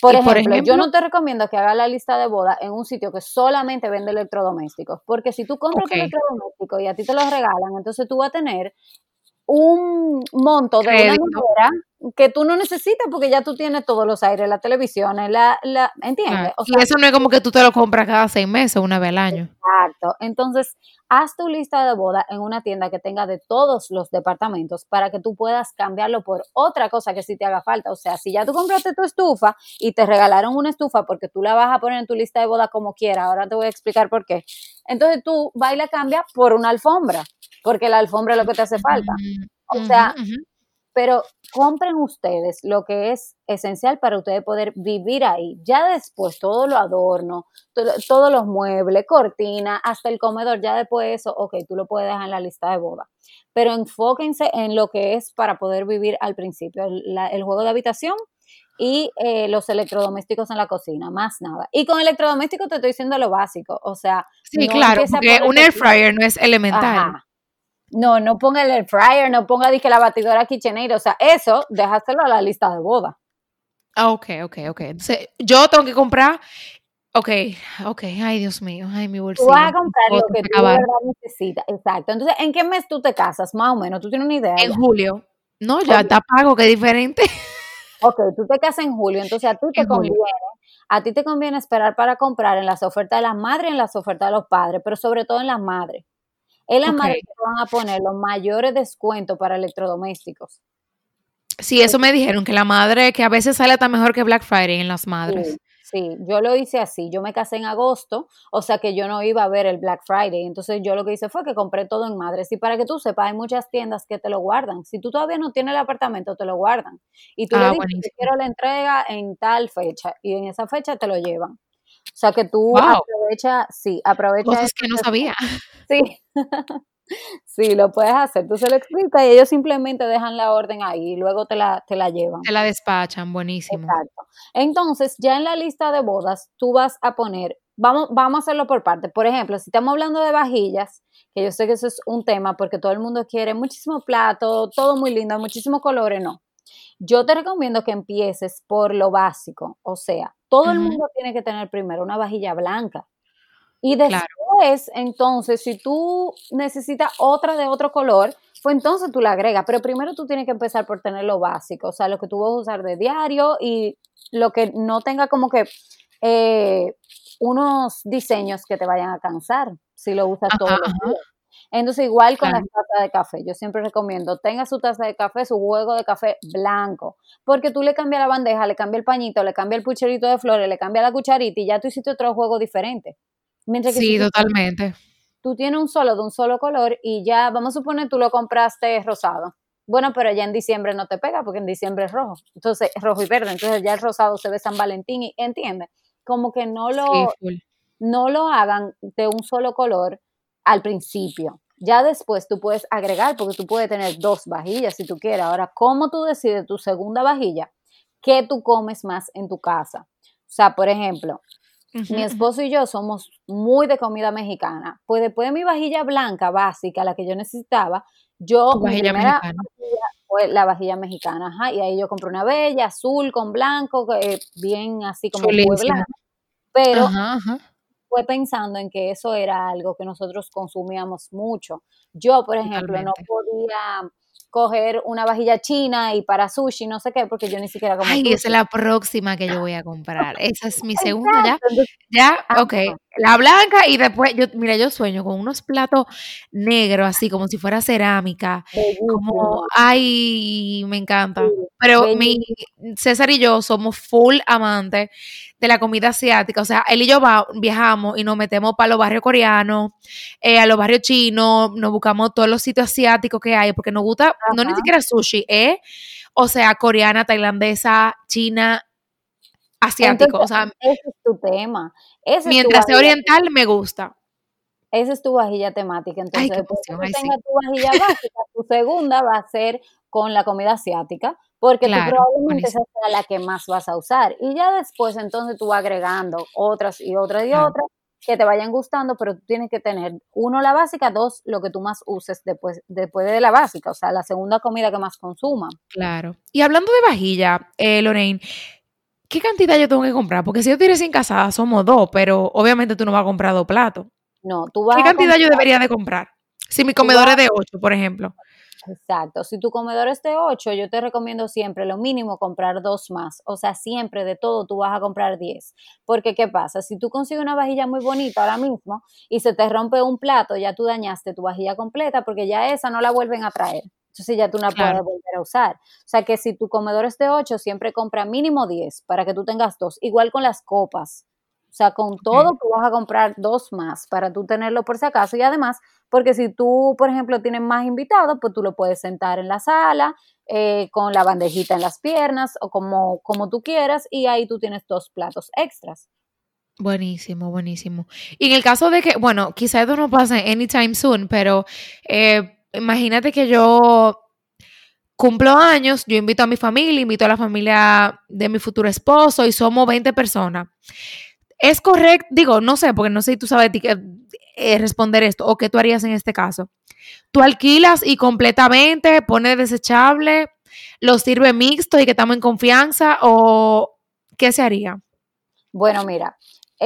por ejemplo, yo no te recomiendo que hagas la lista de boda en un sitio que solamente vende electrodomésticos, porque si tú compras un electrodoméstico y a ti te los regalan, entonces tú vas a tener un monto de una que tú no necesitas porque ya tú tienes todos los aires, la televisión, la, la ¿entiendes? y eso no es como que tú te lo compras cada seis meses, una vez al año. Exacto. Entonces, haz tu lista de boda en una tienda que tenga de todos los departamentos para que tú puedas cambiarlo por otra cosa que sí te haga falta. O sea, si ya tú compraste tu estufa y te regalaron una estufa porque tú la vas a poner en tu lista de boda como quiera, ahora te voy a explicar por qué. Entonces tú vas y la cambias por una alfombra, porque la alfombra es lo que te hace falta. O sea, pero compren ustedes lo que es esencial para ustedes poder vivir ahí. Ya después todo lo adorno, todos los muebles, cortina, hasta el comedor, ya después de eso, ok, tú lo puedes dejar en la lista de boda. Pero enfóquense en lo que es para poder vivir al principio, el, juego de habitación y eh, los electrodomésticos en la cocina, más nada. Y con electrodomésticos te estoy diciendo lo básico, o sea... Sí, claro, porque un air fryer no es elemental. No, no ponga el air fryer, no ponga dije, la batidora KitchenAid, o sea, eso déjaselo a la lista de boda. Ah, ok, ok, ok. Entonces, yo tengo que comprar, ok, ok, ay Dios mío, ay mi bolsillo. Tú vas a comprar lo que tú verdad necesitas, exacto. Entonces, ¿en qué mes tú te casas, más o menos? ¿Tú tienes una idea? En julio. No, ya está pago, qué diferente. Ok, tú te casas en julio, entonces a ti te conviene, a ti te conviene esperar para comprar en las ofertas de las madres y en las ofertas de los padres, pero sobre todo en las madres. Es la madre que van a poner los mayores descuentos para electrodomésticos. Sí, eso me dijeron, que la madre, que a veces sale tan mejor que Black Friday en las madres. Sí, yo lo hice así. Yo me casé en agosto, o sea que yo no iba a ver el Black Friday. Entonces yo lo que hice fue que compré todo en madres. Y para que tú sepas, hay muchas tiendas que te lo guardan. Si tú todavía no tienes el apartamento, te lo guardan. Y tú le ah, dices, quiero la entrega en tal fecha. Y en esa fecha te lo llevan. O sea que tú aprovecha, sí, aprovecha. Cosas que no sabía. Sí. Sí, lo puedes hacer. Tú se lo explicas y ellos simplemente dejan la orden ahí y luego te la, te la llevan. Te la despachan, buenísimo. Exacto. Entonces, ya en la lista de bodas, tú vas a poner, vamos, vamos a hacerlo por parte. Por ejemplo, si estamos hablando de vajillas, que yo sé que eso es un tema porque todo el mundo quiere muchísimo plato, todo muy lindo, muchísimos colores, no. Yo te recomiendo que empieces por lo básico, o sea, todo el mundo tiene que tener primero una vajilla blanca y después, entonces, si tú necesitas otra de otro color, pues entonces tú la agregas. Pero primero tú tienes que empezar por tener lo básico, o sea, lo que tú vas a usar de diario y lo que no tenga como que eh, unos diseños que te vayan a cansar si lo usas todo. Entonces, igual con la taza de café, yo siempre recomiendo, tenga su taza de café, su juego de café blanco, porque tú le cambias la bandeja, le cambias el pañito, le cambias el pucherito de flores, le cambias la cucharita y ya tú hiciste otro juego diferente sí, totalmente. Tú, tienes un solo de un solo color y ya, vamos a suponer, tú lo compraste rosado. Bueno, pero ya en diciembre no te pega porque en diciembre es rojo. Entonces, es rojo y verde. Entonces ya el rosado se ve San Valentín y entiende. Como que no lo... no lo hagan de un solo color al principio. Ya después tú puedes agregar, porque tú puedes tener dos vajillas si tú quieres. Ahora, ¿cómo tú decides tu segunda vajilla? ¿Qué tú comes más en tu casa? O sea, por ejemplo, mi esposo y yo somos muy de comida mexicana. Pues después de mi vajilla blanca básica, la que yo necesitaba, yo vajilla mexicana. fue la vajilla mexicana, ajá, y ahí yo compré una bella, azul con blanco, eh, bien así como blanco. Pero fue pensando en que eso era algo que nosotros consumíamos mucho. Yo, por ejemplo, no podía coger una vajilla china y para sushi, no sé qué, porque yo ni siquiera como. Ay, esa es la próxima que yo voy a comprar. Esa es mi segunda ya. Ya, ok. La blanca y después, yo, mira, yo sueño con unos platos negros, así como si fuera cerámica. Como, ay, me encanta. Pero mi César y yo somos full amantes de la comida asiática. O sea, él y yo viajamos y nos metemos para los barrios coreanos, eh, a los barrios chinos, nos buscamos todos los sitios asiáticos que hay, porque nos gusta, no ni siquiera sushi, ¿eh? O sea, coreana, tailandesa, china, asiático. o sea, ese es tu tema. mientras sea oriental, me gusta. Esa es tu vajilla temática. Entonces, después que tengas tu vajilla básica, tu segunda va a ser con la comida asiática porque tú probablemente esa sea la que más vas a usar. Y ya después entonces tú vas agregando otras y otras y otras que te vayan gustando, pero tú tienes que tener, uno, la básica, dos, lo que tú más uses después, después de la básica, o sea, la segunda comida que más consuma. Claro. Y hablando de vajilla, eh, Lorraine, ¿qué cantidad yo tengo que comprar? Porque si yo estoy sin casada, somos dos, pero obviamente tú no vas a comprar dos platos. No, tú vas ¿Qué cantidad yo debería de comprar? Si mi comedor es de ocho, por ejemplo. Exacto. Si tu comedor es de 8, yo te recomiendo siempre lo mínimo comprar dos más. O sea, siempre de todo tú vas a comprar 10. Porque ¿qué pasa? Si tú consigues una vajilla muy bonita ahora mismo y se te rompe un plato, ya tú dañaste tu vajilla completa porque ya esa no la vuelven a traer. Entonces ya tú no la puedes volver a usar. O sea que si tu comedor es de 8, siempre compra mínimo 10 para que tú tengas dos. Igual con las copas. O sea, con todo tú vas a comprar dos más para tú tenerlo por si acaso. Y además, porque si tú, por ejemplo, tienes más invitados, pues tú lo puedes sentar en la sala eh, con la bandejita en las piernas o como, como tú quieras y ahí tú tienes dos platos extras. Buenísimo, buenísimo. Y en el caso de que, bueno, quizá esto no pase anytime soon, pero eh, imagínate que yo cumplo años, yo invito a mi familia, invito a la familia de mi futuro esposo y somos 20 personas. Es correcto, digo, no sé, porque no sé si tú sabes eh, responder esto o qué tú harías en este caso. Tú alquilas y completamente pones desechable, lo sirve mixto y que estamos en confianza o qué se haría? Bueno, mira,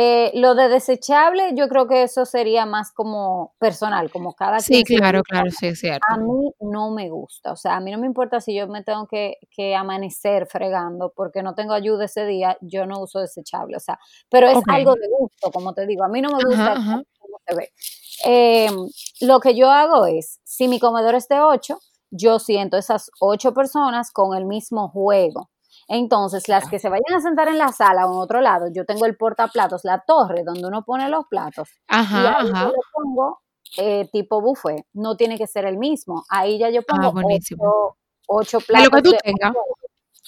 eh, lo de desechable, yo creo que eso sería más como personal, como cada Sí, claro, claro, sí, es cierto. A mí no me gusta, o sea, a mí no me importa si yo me tengo que, amanecer fregando porque no tengo ayuda ese día, yo no uso desechable, o sea, pero es algo de gusto, como te digo, a mí no me gusta cómo se ve. Em, lo que yo hago es, si mi comedor es de 8, yo siento esas ocho personas con el mismo juego. Entonces, las que se vayan a sentar en la sala o en otro lado, yo tengo el portaplatos, la torre donde uno pone los platos. Ajá, y ahí ajá. Yo le pongo eh, tipo buffet. No tiene que ser el mismo. Ahí ya yo pongo ah, ocho, platos. De lo que tú tengas.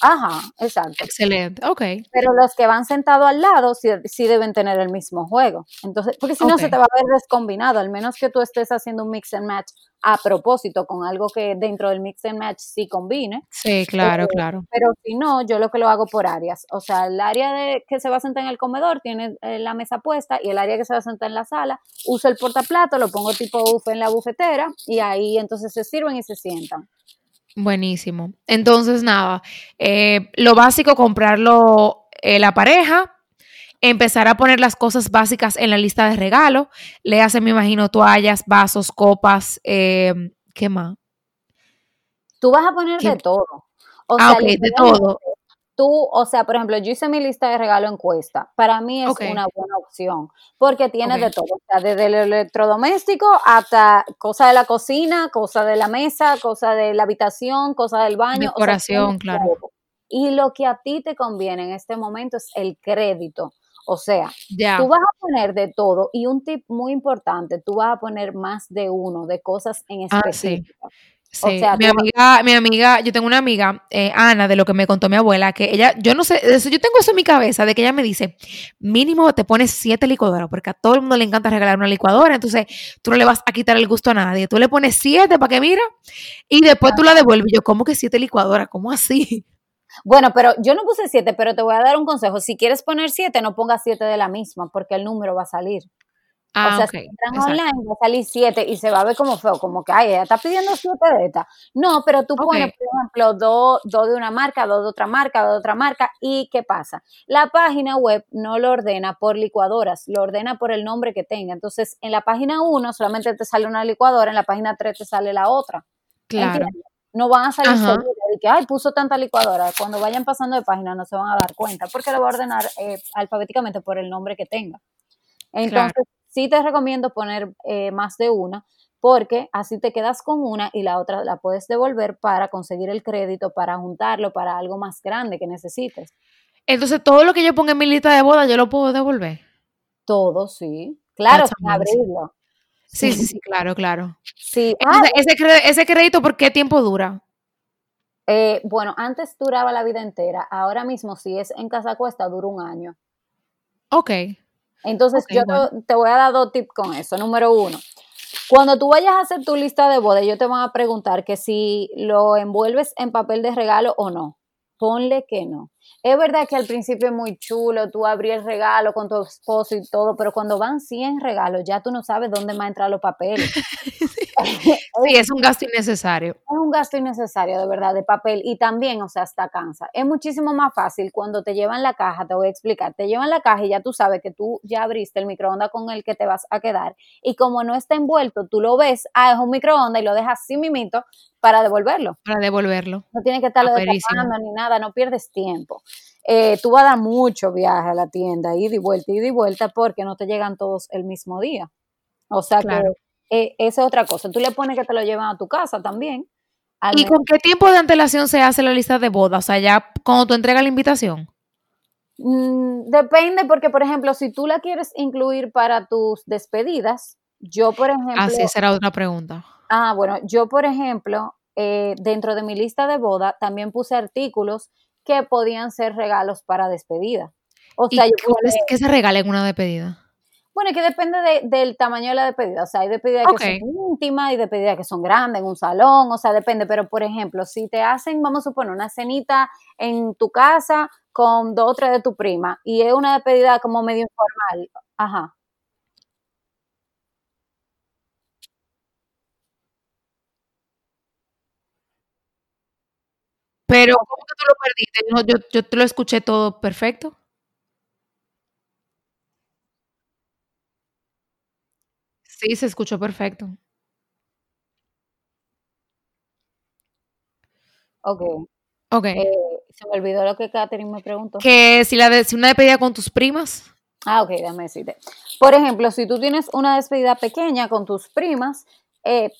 Ajá, exacto. Excelente, ok. Pero los que van sentados al lado sí, deben tener el mismo juego. Entonces, porque si no se te va a ver descombinado, al menos que tú estés haciendo un mix and match a propósito con algo que dentro del mix and match sí combine. Sí, claro, eh, claro. Pero si no, yo lo que lo hago por áreas. O sea, el área de que se va a sentar en el comedor tiene eh, la mesa puesta y el área que se va a sentar en la sala, uso el portaplato, lo pongo tipo buffet en la bufetera y ahí entonces se sirven y se sientan. Buenísimo. Entonces, nada, eh, lo básico, comprarlo eh, la pareja, empezar a poner las cosas básicas en la lista de regalo. Le hace, me imagino, toallas, vasos, copas, eh, ¿qué más? Tú vas a poner de todo. ah, ok, de todo tú, o sea, por ejemplo, yo hice mi lista de regalo encuesta. Para mí es una buena opción porque tiene de todo, o sea, desde el electrodoméstico hasta cosa de la cocina, cosa de la mesa, cosa de la habitación, cosa del baño. Decoración, claro. Y lo que a ti te conviene en este momento es el crédito. O sea, tú vas a poner de todo y un tip muy importante, tú vas a poner más de uno de cosas en ah, específico. Sí, mi amiga, mi amiga, yo tengo una amiga, eh, Ana, de lo que me contó mi abuela, que ella, yo no sé, yo tengo eso en mi cabeza, de que ella me dice, mínimo te pones siete licuadoras, porque a todo el mundo le encanta regalar una licuadora, entonces tú no le vas a quitar el gusto a nadie, tú le pones siete para que mira, y después tú la devuelves. Yo, ¿cómo que siete licuadoras? ¿Cómo así? Bueno, pero yo no puse siete, pero te voy a dar un consejo. Si quieres poner siete, no pongas siete de la misma, porque el número va a salir. Ah, o sea, si entran online va a salir siete y se va a ver como feo, como que, ay, ella está pidiendo siete de esta. No, pero tú pones, por ejemplo, dos, dos de una marca, dos de otra marca, dos de otra marca, y ¿qué pasa? La página web no lo ordena por licuadoras, lo ordena por el nombre que tenga. Entonces, en la página 1 solamente te sale una licuadora, en la página 3 te sale la otra. Claro. No van a salir seguidas de que, ay, puso tanta licuadora. Cuando vayan pasando de página no se van a dar cuenta, porque lo va a ordenar eh, alfabéticamente por el nombre que tenga. Entonces, sí te recomiendo poner eh, más de una porque así te quedas con una y la otra la puedes devolver para conseguir el crédito, para juntarlo, para algo más grande que necesites. Entonces, todo lo que yo ponga en mi lista de boda, yo lo puedo devolver. Todo, sí. Claro, sin abrirlo. Sí, sí, sí, claro, claro. Sí. Ah, ese, ese, crédito, ¿por qué tiempo dura? Eh, bueno, antes duraba la vida entera. Ahora mismo, si es en casa cuesta, dura un año. Ok. Entonces, yo te, voy a dar dos tips con eso. Número uno, cuando tú vayas a hacer tu lista de boda, yo te voy a preguntar que si lo envuelves en papel de regalo o no. Ponle que no. Es verdad que al principio es muy chulo, tú abrí el regalo con tu esposo y todo, pero cuando van 100 regalos, ya tú no sabes dónde van a entrar los papeles. sí, es un gasto innecesario. Es un gasto innecesario, de verdad, de papel. Y también, o sea, hasta cansa. Es muchísimo más fácil cuando te llevan la caja, te voy a explicar, te llevan la caja y ya tú sabes que tú ya abriste el microondas con el que te vas a quedar. Y como no está envuelto, tú lo ves, ah, es un microondas y lo dejas sin mimito para devolverlo. Para devolverlo. No tiene que estarlo destapando ni nada, no pierdes tiempo. Eh, tú vas a dar mucho viaje a la tienda, ida y vuelta, ida y vuelta, porque no te llegan todos el mismo día. O sea que eh, esa es otra cosa. Tú le pones que te lo llevan a tu casa también. ¿Y con qué tiempo de antelación se hace la lista de boda? O sea, ya cuando tú entregas la invitación. Mm, depende, porque por ejemplo, si tú la quieres incluir para tus despedidas, yo por ejemplo. Ah, sí, esa era otra pregunta. Ah, bueno, yo por ejemplo, eh, dentro de mi lista de boda también puse artículos que podían ser regalos para despedida. O sea, ¿Y ¿qué se regala en una despedida? Bueno, que depende del tamaño de la despedida. O sea, hay despedidas que son íntimas, hay despedidas que son grandes en un salón, o sea, depende. Pero, por ejemplo, si te hacen, vamos a suponer, una cenita en tu casa con dos o tres de tu prima y es una despedida como medio informal, ajá. Pero, ¿cómo que tú lo perdiste? yo, yo te lo escuché todo perfecto. Sí, se escuchó perfecto. Ok. Ok. Eh, se me olvidó lo que Katherine me preguntó. Que si, la si una despedida con tus primas. Ah, ok, déjame decirte. Por ejemplo, si tú tienes una despedida pequeña con tus primas, eh,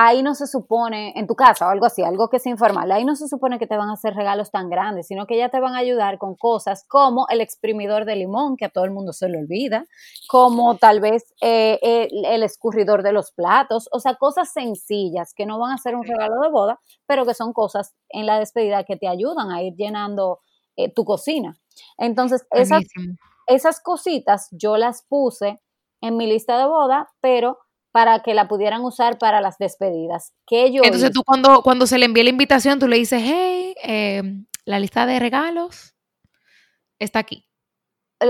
ahí no se supone, en tu casa o algo así, algo que es informal, ahí no se supone que te van a hacer regalos tan grandes, sino que ya te van a ayudar con cosas como el exprimidor de limón, que a todo el mundo se le olvida, como tal vez eh, el, escurridor de los platos, o sea, cosas sencillas que no van a ser un regalo de boda, pero que son cosas en la despedida que te ayudan a ir llenando eh, tu cocina. Entonces, esas, esas cositas yo las puse en mi lista de boda, pero para que la pudieran usar para las despedidas. Que yo Entonces tú cuando, cuando se le envía la invitación, tú le dices, hey, em, la lista de regalos está aquí.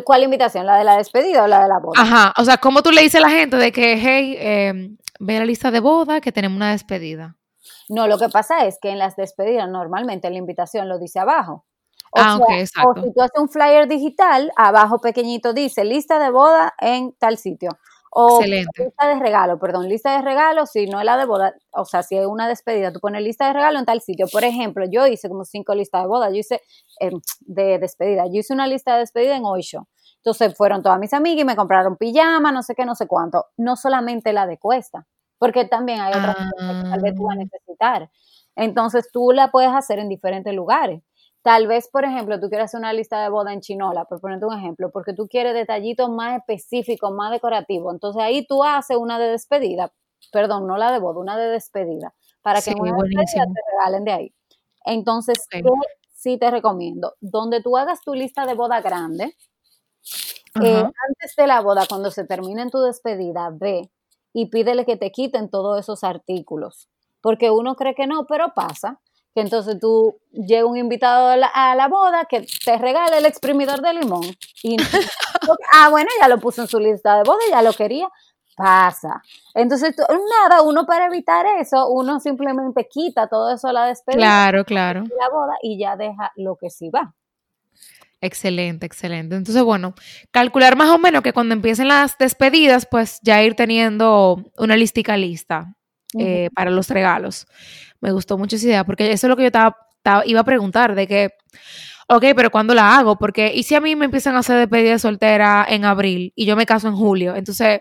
¿Cuál invitación? ¿La de la despedida o la de la boda? Ajá, o sea, ¿cómo tú le dices a la gente de que, hey, em, ve la lista de boda, que tenemos una despedida? No, lo que pasa es que en las despedidas normalmente la invitación lo dice abajo. ah, ok, exacto. O si tú haces un flyer digital, abajo pequeñito dice lista de boda en tal sitio. O lista de regalo, perdón, lista de regalo, si no es la de boda, o sea, si es una despedida, tú pones lista de regalo en tal sitio. Por ejemplo, yo hice como cinco listas de boda, yo hice em, de despedida, yo hice una lista de despedida en Oisho. Entonces fueron todas mis amigas y me compraron pijama, no sé qué, no sé cuánto. No solamente la de cuesta, porque también hay otras cosas que tal vez tú vas a ah. necesitar. Entonces tú la puedes hacer en diferentes lugares. Tal vez, por ejemplo, tú quieras hacer una lista de boda en chinola, por ponerte un ejemplo, porque tú quieres detallitos más específicos, más decorativos. Entonces ahí tú haces una de despedida, perdón, no la de boda, una de despedida, para que en una despedida te regalen de ahí. Entonces, ¿qué sí te recomiendo? Donde tú hagas tu lista de boda grande, eh, antes de la boda, cuando se termine en tu despedida, ve y pídele que te quiten todos esos artículos. Porque uno cree que no, pero pasa. Que entonces tú llega un invitado a la, boda que te regale el exprimidor de limón. Y, ah, bueno, ya lo puso en su lista de boda, ya lo quería. Pasa. Entonces, nada, uno para evitar eso, uno simplemente quita todo eso a la despedida. Claro, claro. La boda y ya deja lo que sí va. Excelente, excelente. Entonces, bueno, calcular más o menos que cuando empiecen las despedidas, pues ya ir teniendo una listica lista eh, para los regalos. Me gustó mucho esa idea, porque eso es lo que yo estaba, iba a preguntar, de que, ok, pero ¿cuándo la hago? Porque, ¿y si a mí me empiezan a hacer despedida soltera en abril y yo me caso en julio? Entonces,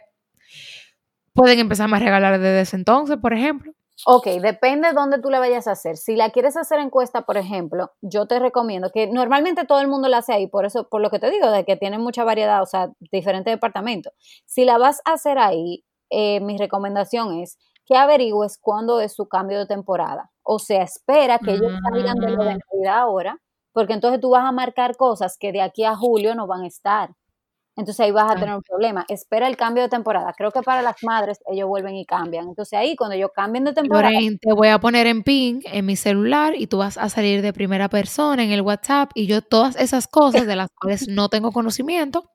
pueden empezarme a regalar desde ese entonces, por ejemplo. Ok, depende de dónde tú le vayas a hacer. Si la quieres hacer encuesta, por ejemplo, yo te recomiendo que normalmente todo el mundo la hace ahí, por eso, por lo que te digo, de que tiene mucha variedad, o sea, diferentes departamentos. Si la vas a hacer ahí, eh, mi recomendación es que averigües cuándo es su cambio de temporada. O sea, espera que ellos salgan de lo de mm. Navidad ahora, porque entonces tú vas a marcar cosas que de aquí a julio no van a estar. Entonces ahí vas a tener un problema. Espera el cambio de temporada. Creo que para las madres ellos vuelven y cambian. Entonces ahí cuando ellos cambien de temporada. te voy a poner en ping en mi celular y tú vas a salir de primera persona en el WhatsApp y yo todas esas cosas de las cuales no tengo conocimiento,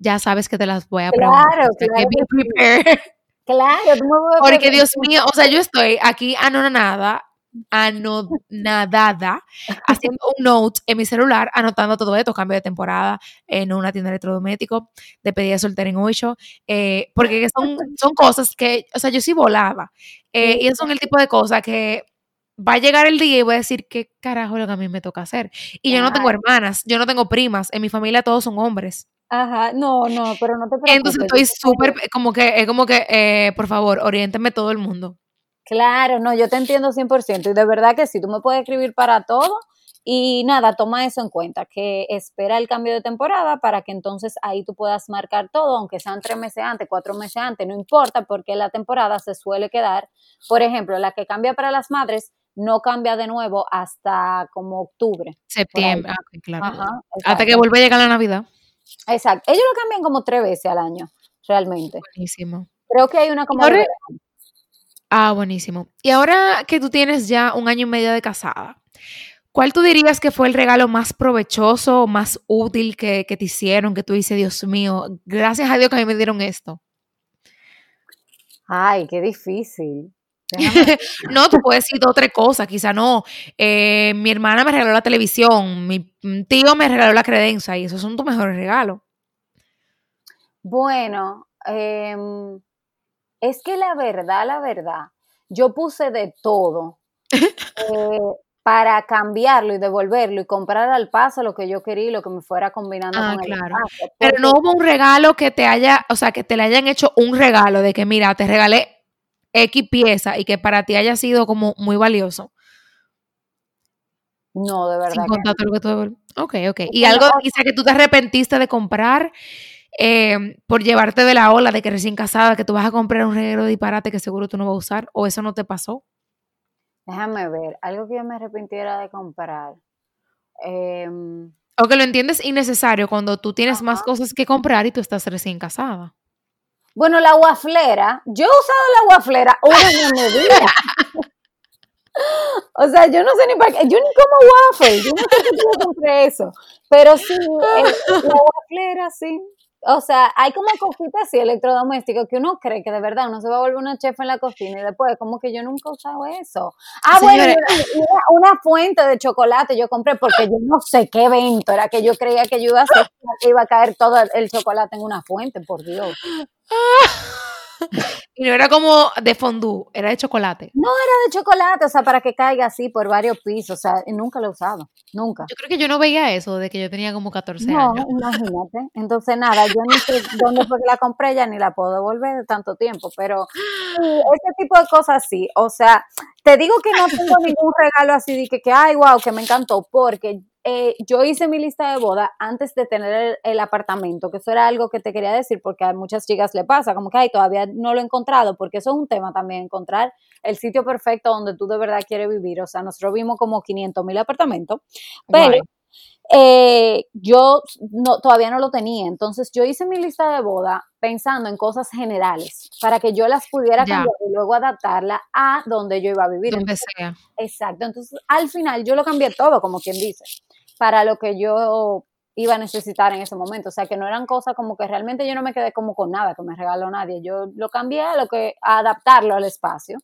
ya sabes que te las voy a preguntar. Claro, claro. Claro, Porque Dios mío, o sea, yo estoy aquí anonadada anonadada haciendo un note en mi celular, anotando todo esto, cambio de temporada en una tienda de electrodoméstico, de pedida soltera en ocho, eh, porque son, son cosas que, o sea, yo sí volaba. Eh, y son el tipo de cosas que va a llegar el día y voy a decir, ¿qué carajo es lo que a mí me toca hacer? Y yo no tengo hermanas, yo no tengo primas, en mi familia todos son hombres. Ajá, no, no, pero no te preocupes. Entonces estoy súper, como que, es como que, eh, por favor, oriénteme todo el mundo. Claro, no, yo te entiendo 100% y de verdad que sí, tú me puedes escribir para todo y nada, toma eso en cuenta, que espera el cambio de temporada para que entonces ahí tú puedas marcar todo, aunque sean tres meses antes, cuatro meses antes, no importa porque la temporada se suele quedar, por ejemplo, la que cambia para las madres no cambia de nuevo hasta como octubre. Septiembre, ah, claro. hasta que vuelva a llegar la Navidad. Exacto, ellos lo cambian como tres veces al año, realmente. Buenísimo. Creo que hay una como... Ah, buenísimo. Y ahora que tú tienes ya un año y medio de casada, ¿cuál tú dirías que fue el regalo más provechoso, más útil que, te hicieron, que tú dices, Dios mío, gracias a Dios que a mí me dieron esto? Ay, qué difícil. no, tú puedes decir otra cosa, quizá no. Eh, mi hermana me regaló la televisión, mi tío me regaló la credencia y esos son tus mejores regalos. Bueno, eh, es que la verdad, la verdad, yo puse de todo eh, para cambiarlo y devolverlo y comprar al paso lo que yo quería y lo que me fuera combinando ah, con claro. el Pero no hubo un regalo que te haya, o sea, que te le hayan hecho un regalo de que, mira, te regalé X pieza y que para ti haya sido como muy valioso. No, de verdad. Sin Ok, ok. Y algo, dice que tú te arrepentiste de comprar eh, por llevarte de la ola de que recién casada, que tú vas a comprar un regalo de disparate que seguro tú no vas a usar, o eso no te pasó? Déjame ver, algo que yo me arrepintiera de comprar. Em, o que lo entiendes innecesario cuando tú tienes más cosas que comprar y tú estás recién casada. Bueno, la guaflera, yo he usado la guaflera una en mi vida. o sea, yo no sé ni para qué, yo ni como waffle, yo no sé por qué compré eso. Pero sí, eh, la guaflera, sí, o sea, hay como cositas así electrodomésticos que uno cree que de verdad uno se va a volver una chef en la cocina y después como que yo nunca he usado eso. Ah, bueno, una, fuente de chocolate yo compré porque yo no sé qué evento era que yo creía que yo iba a hacer, que iba a caer todo el chocolate en una fuente, por Dios. y no era como de fondue, era de chocolate. No, era de chocolate, o sea, para que caiga así por varios pisos, o sea, nunca lo he usado, nunca. Yo creo que yo no veía eso de que yo tenía como 14 no, años. imagínate. Entonces, nada, yo no sé dónde fue que la compré, ya ni la puedo devolver de tanto tiempo, pero ese tipo de cosas sí, o sea, te digo que no tengo ningún regalo así de que, que ay, wow, que me encantó, porque eh, yo hice mi lista de boda antes de tener el, el, apartamento, que eso era algo que te quería decir porque a muchas chicas le pasa, como que ay, todavía no lo he encontrado, porque eso es un tema también, encontrar el sitio perfecto donde tú de verdad quieres vivir. O sea, nosotros vimos como 500 mil apartamentos, pero eh, yo no, todavía no lo tenía. Entonces yo hice mi lista de boda pensando en cosas generales para que yo las pudiera cambiar y luego adaptarla a donde yo iba a vivir. Donde sea. Exacto. Entonces al final yo lo cambié todo, como quien dice, para lo que yo iba a necesitar en ese momento. O sea, que no eran cosas como que realmente yo no me quedé como con nada que me regaló nadie. Yo lo cambié a lo que a adaptarlo al espacio.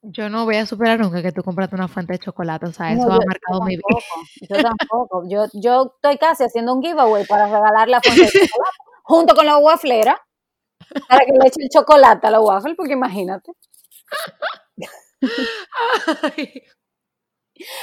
Yo no voy a superar nunca que tú compraste una fuente de chocolate, o sea, eso ha marcado mi vida. Yo tampoco. Yo, yo estoy casi haciendo un giveaway para regalar la fuente de chocolate junto con la waflera para que le eche el chocolate a la waffle, porque imagínate. Ay.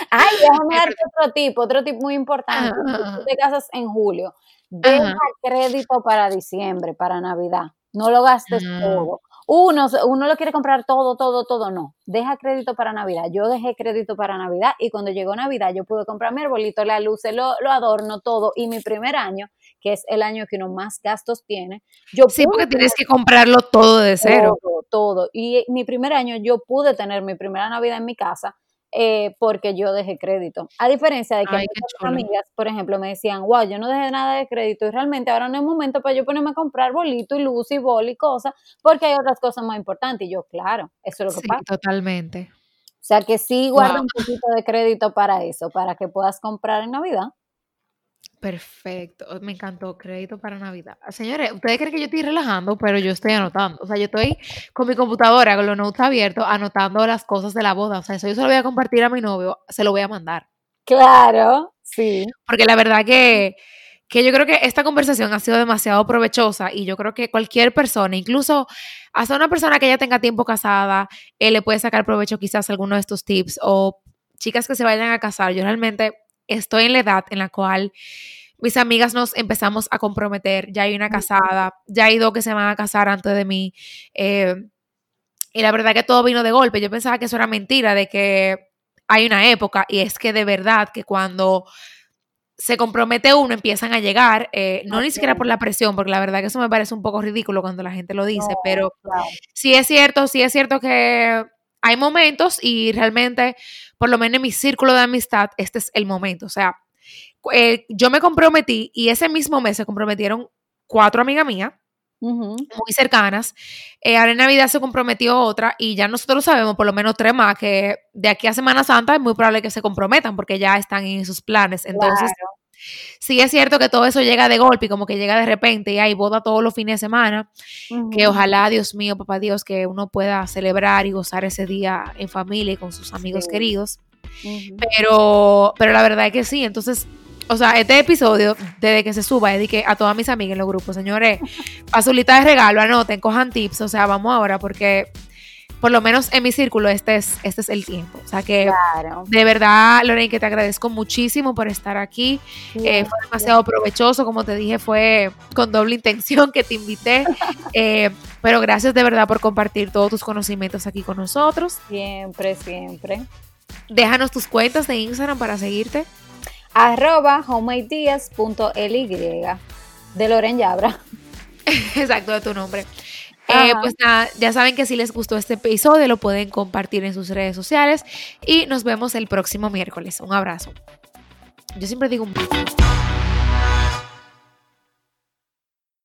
Ay, déjame darte otro tipo, otro tip muy importante. Tú te casas en julio. Deja crédito para diciembre, para Navidad. No lo gastes mm. todo. Uno, uno lo quiere comprar todo, todo, todo, no. Deja crédito para Navidad. Yo dejé crédito para Navidad y cuando llegó Navidad yo pude comprar mi arbolito, la luz, lo, lo adorno, todo. Y mi primer año, que es el año que uno más gastos tiene, yo Sí, porque tienes que comprarlo todo de cero. Todo, todo. Y mi primer año yo pude tener mi primera Navidad en mi casa eh, porque yo dejé crédito. A diferencia de que muchas amigas, por ejemplo, me decían, wow, yo no dejé nada de crédito y realmente ahora no es momento para yo ponerme a comprar bolito y luz y bol y cosas, porque hay otras cosas más importantes. Y yo, claro, eso es lo que sí, pasa. Totalmente. O sea que sí guarda un poquito de crédito para eso, para que puedas comprar en Navidad. Perfecto, me encantó, crédito para Navidad. Señores, ustedes creen que yo estoy relajando, pero yo estoy anotando. O sea, yo estoy con mi computadora, con los notes abiertos, anotando las cosas de la boda. O sea, eso yo se lo voy a compartir a mi novio, se lo voy a mandar. Claro, sí. Porque la verdad que, que yo creo que esta conversación ha sido demasiado provechosa y yo creo que cualquier persona, incluso hasta una persona que ya tenga tiempo casada, él le puede sacar provecho quizás alguno de estos tips o chicas que se vayan a casar. Yo realmente estoy en la edad en la cual mis amigas nos empezamos a comprometer, ya hay una casada, ya hay dos que se van a casar antes de mí. Eh, y la verdad que todo vino de golpe. Yo pensaba que eso era mentira, de que hay una época, y es que de verdad que cuando se compromete uno, empiezan a llegar, eh, no ni siquiera por la presión, porque la verdad que eso me parece un poco ridículo cuando la gente lo dice, pero sí es cierto, sí es cierto que hay momentos y realmente, por lo menos en mi círculo de amistad, este es el momento. O sea, eh, yo me comprometí y ese mismo mes se comprometieron cuatro amigas mías. muy cercanas. Eh, ahora en Navidad se comprometió otra y ya nosotros sabemos, por lo menos tres más, que de aquí a Semana Santa es muy probable que se comprometan porque ya están en sus planes. Entonces, Sí es cierto que todo eso llega de golpe y como que llega de repente y hay boda todos los fines de semana, que ojalá, Dios mío, papá Dios, que uno pueda celebrar y gozar ese día en familia y con sus amigos queridos. pero, pero la verdad es que sí, entonces, o sea, este episodio, desde que se suba, dediqué a todas mis amigas en los grupos, señores, a su lista de regalo, anoten, cojan tips, o sea, vamos ahora porque por lo menos en mi círculo, este es, este es el tiempo. O sea que de verdad, Lorena, que te agradezco muchísimo por estar aquí. Eh, fue demasiado provechoso, como te dije, fue con doble intención que te invité. Eh, pero gracias de verdad por compartir todos tus conocimientos aquí con nosotros. Siempre, siempre. Déjanos tus cuentas de Instagram para seguirte. Arroba homemadias.ly de Loren Yabra. Exacto, de tu nombre. Eh, pues nada, ya saben que si les gustó este episodio lo pueden compartir en sus redes sociales y nos vemos el próximo miércoles. Un abrazo. Yo siempre digo un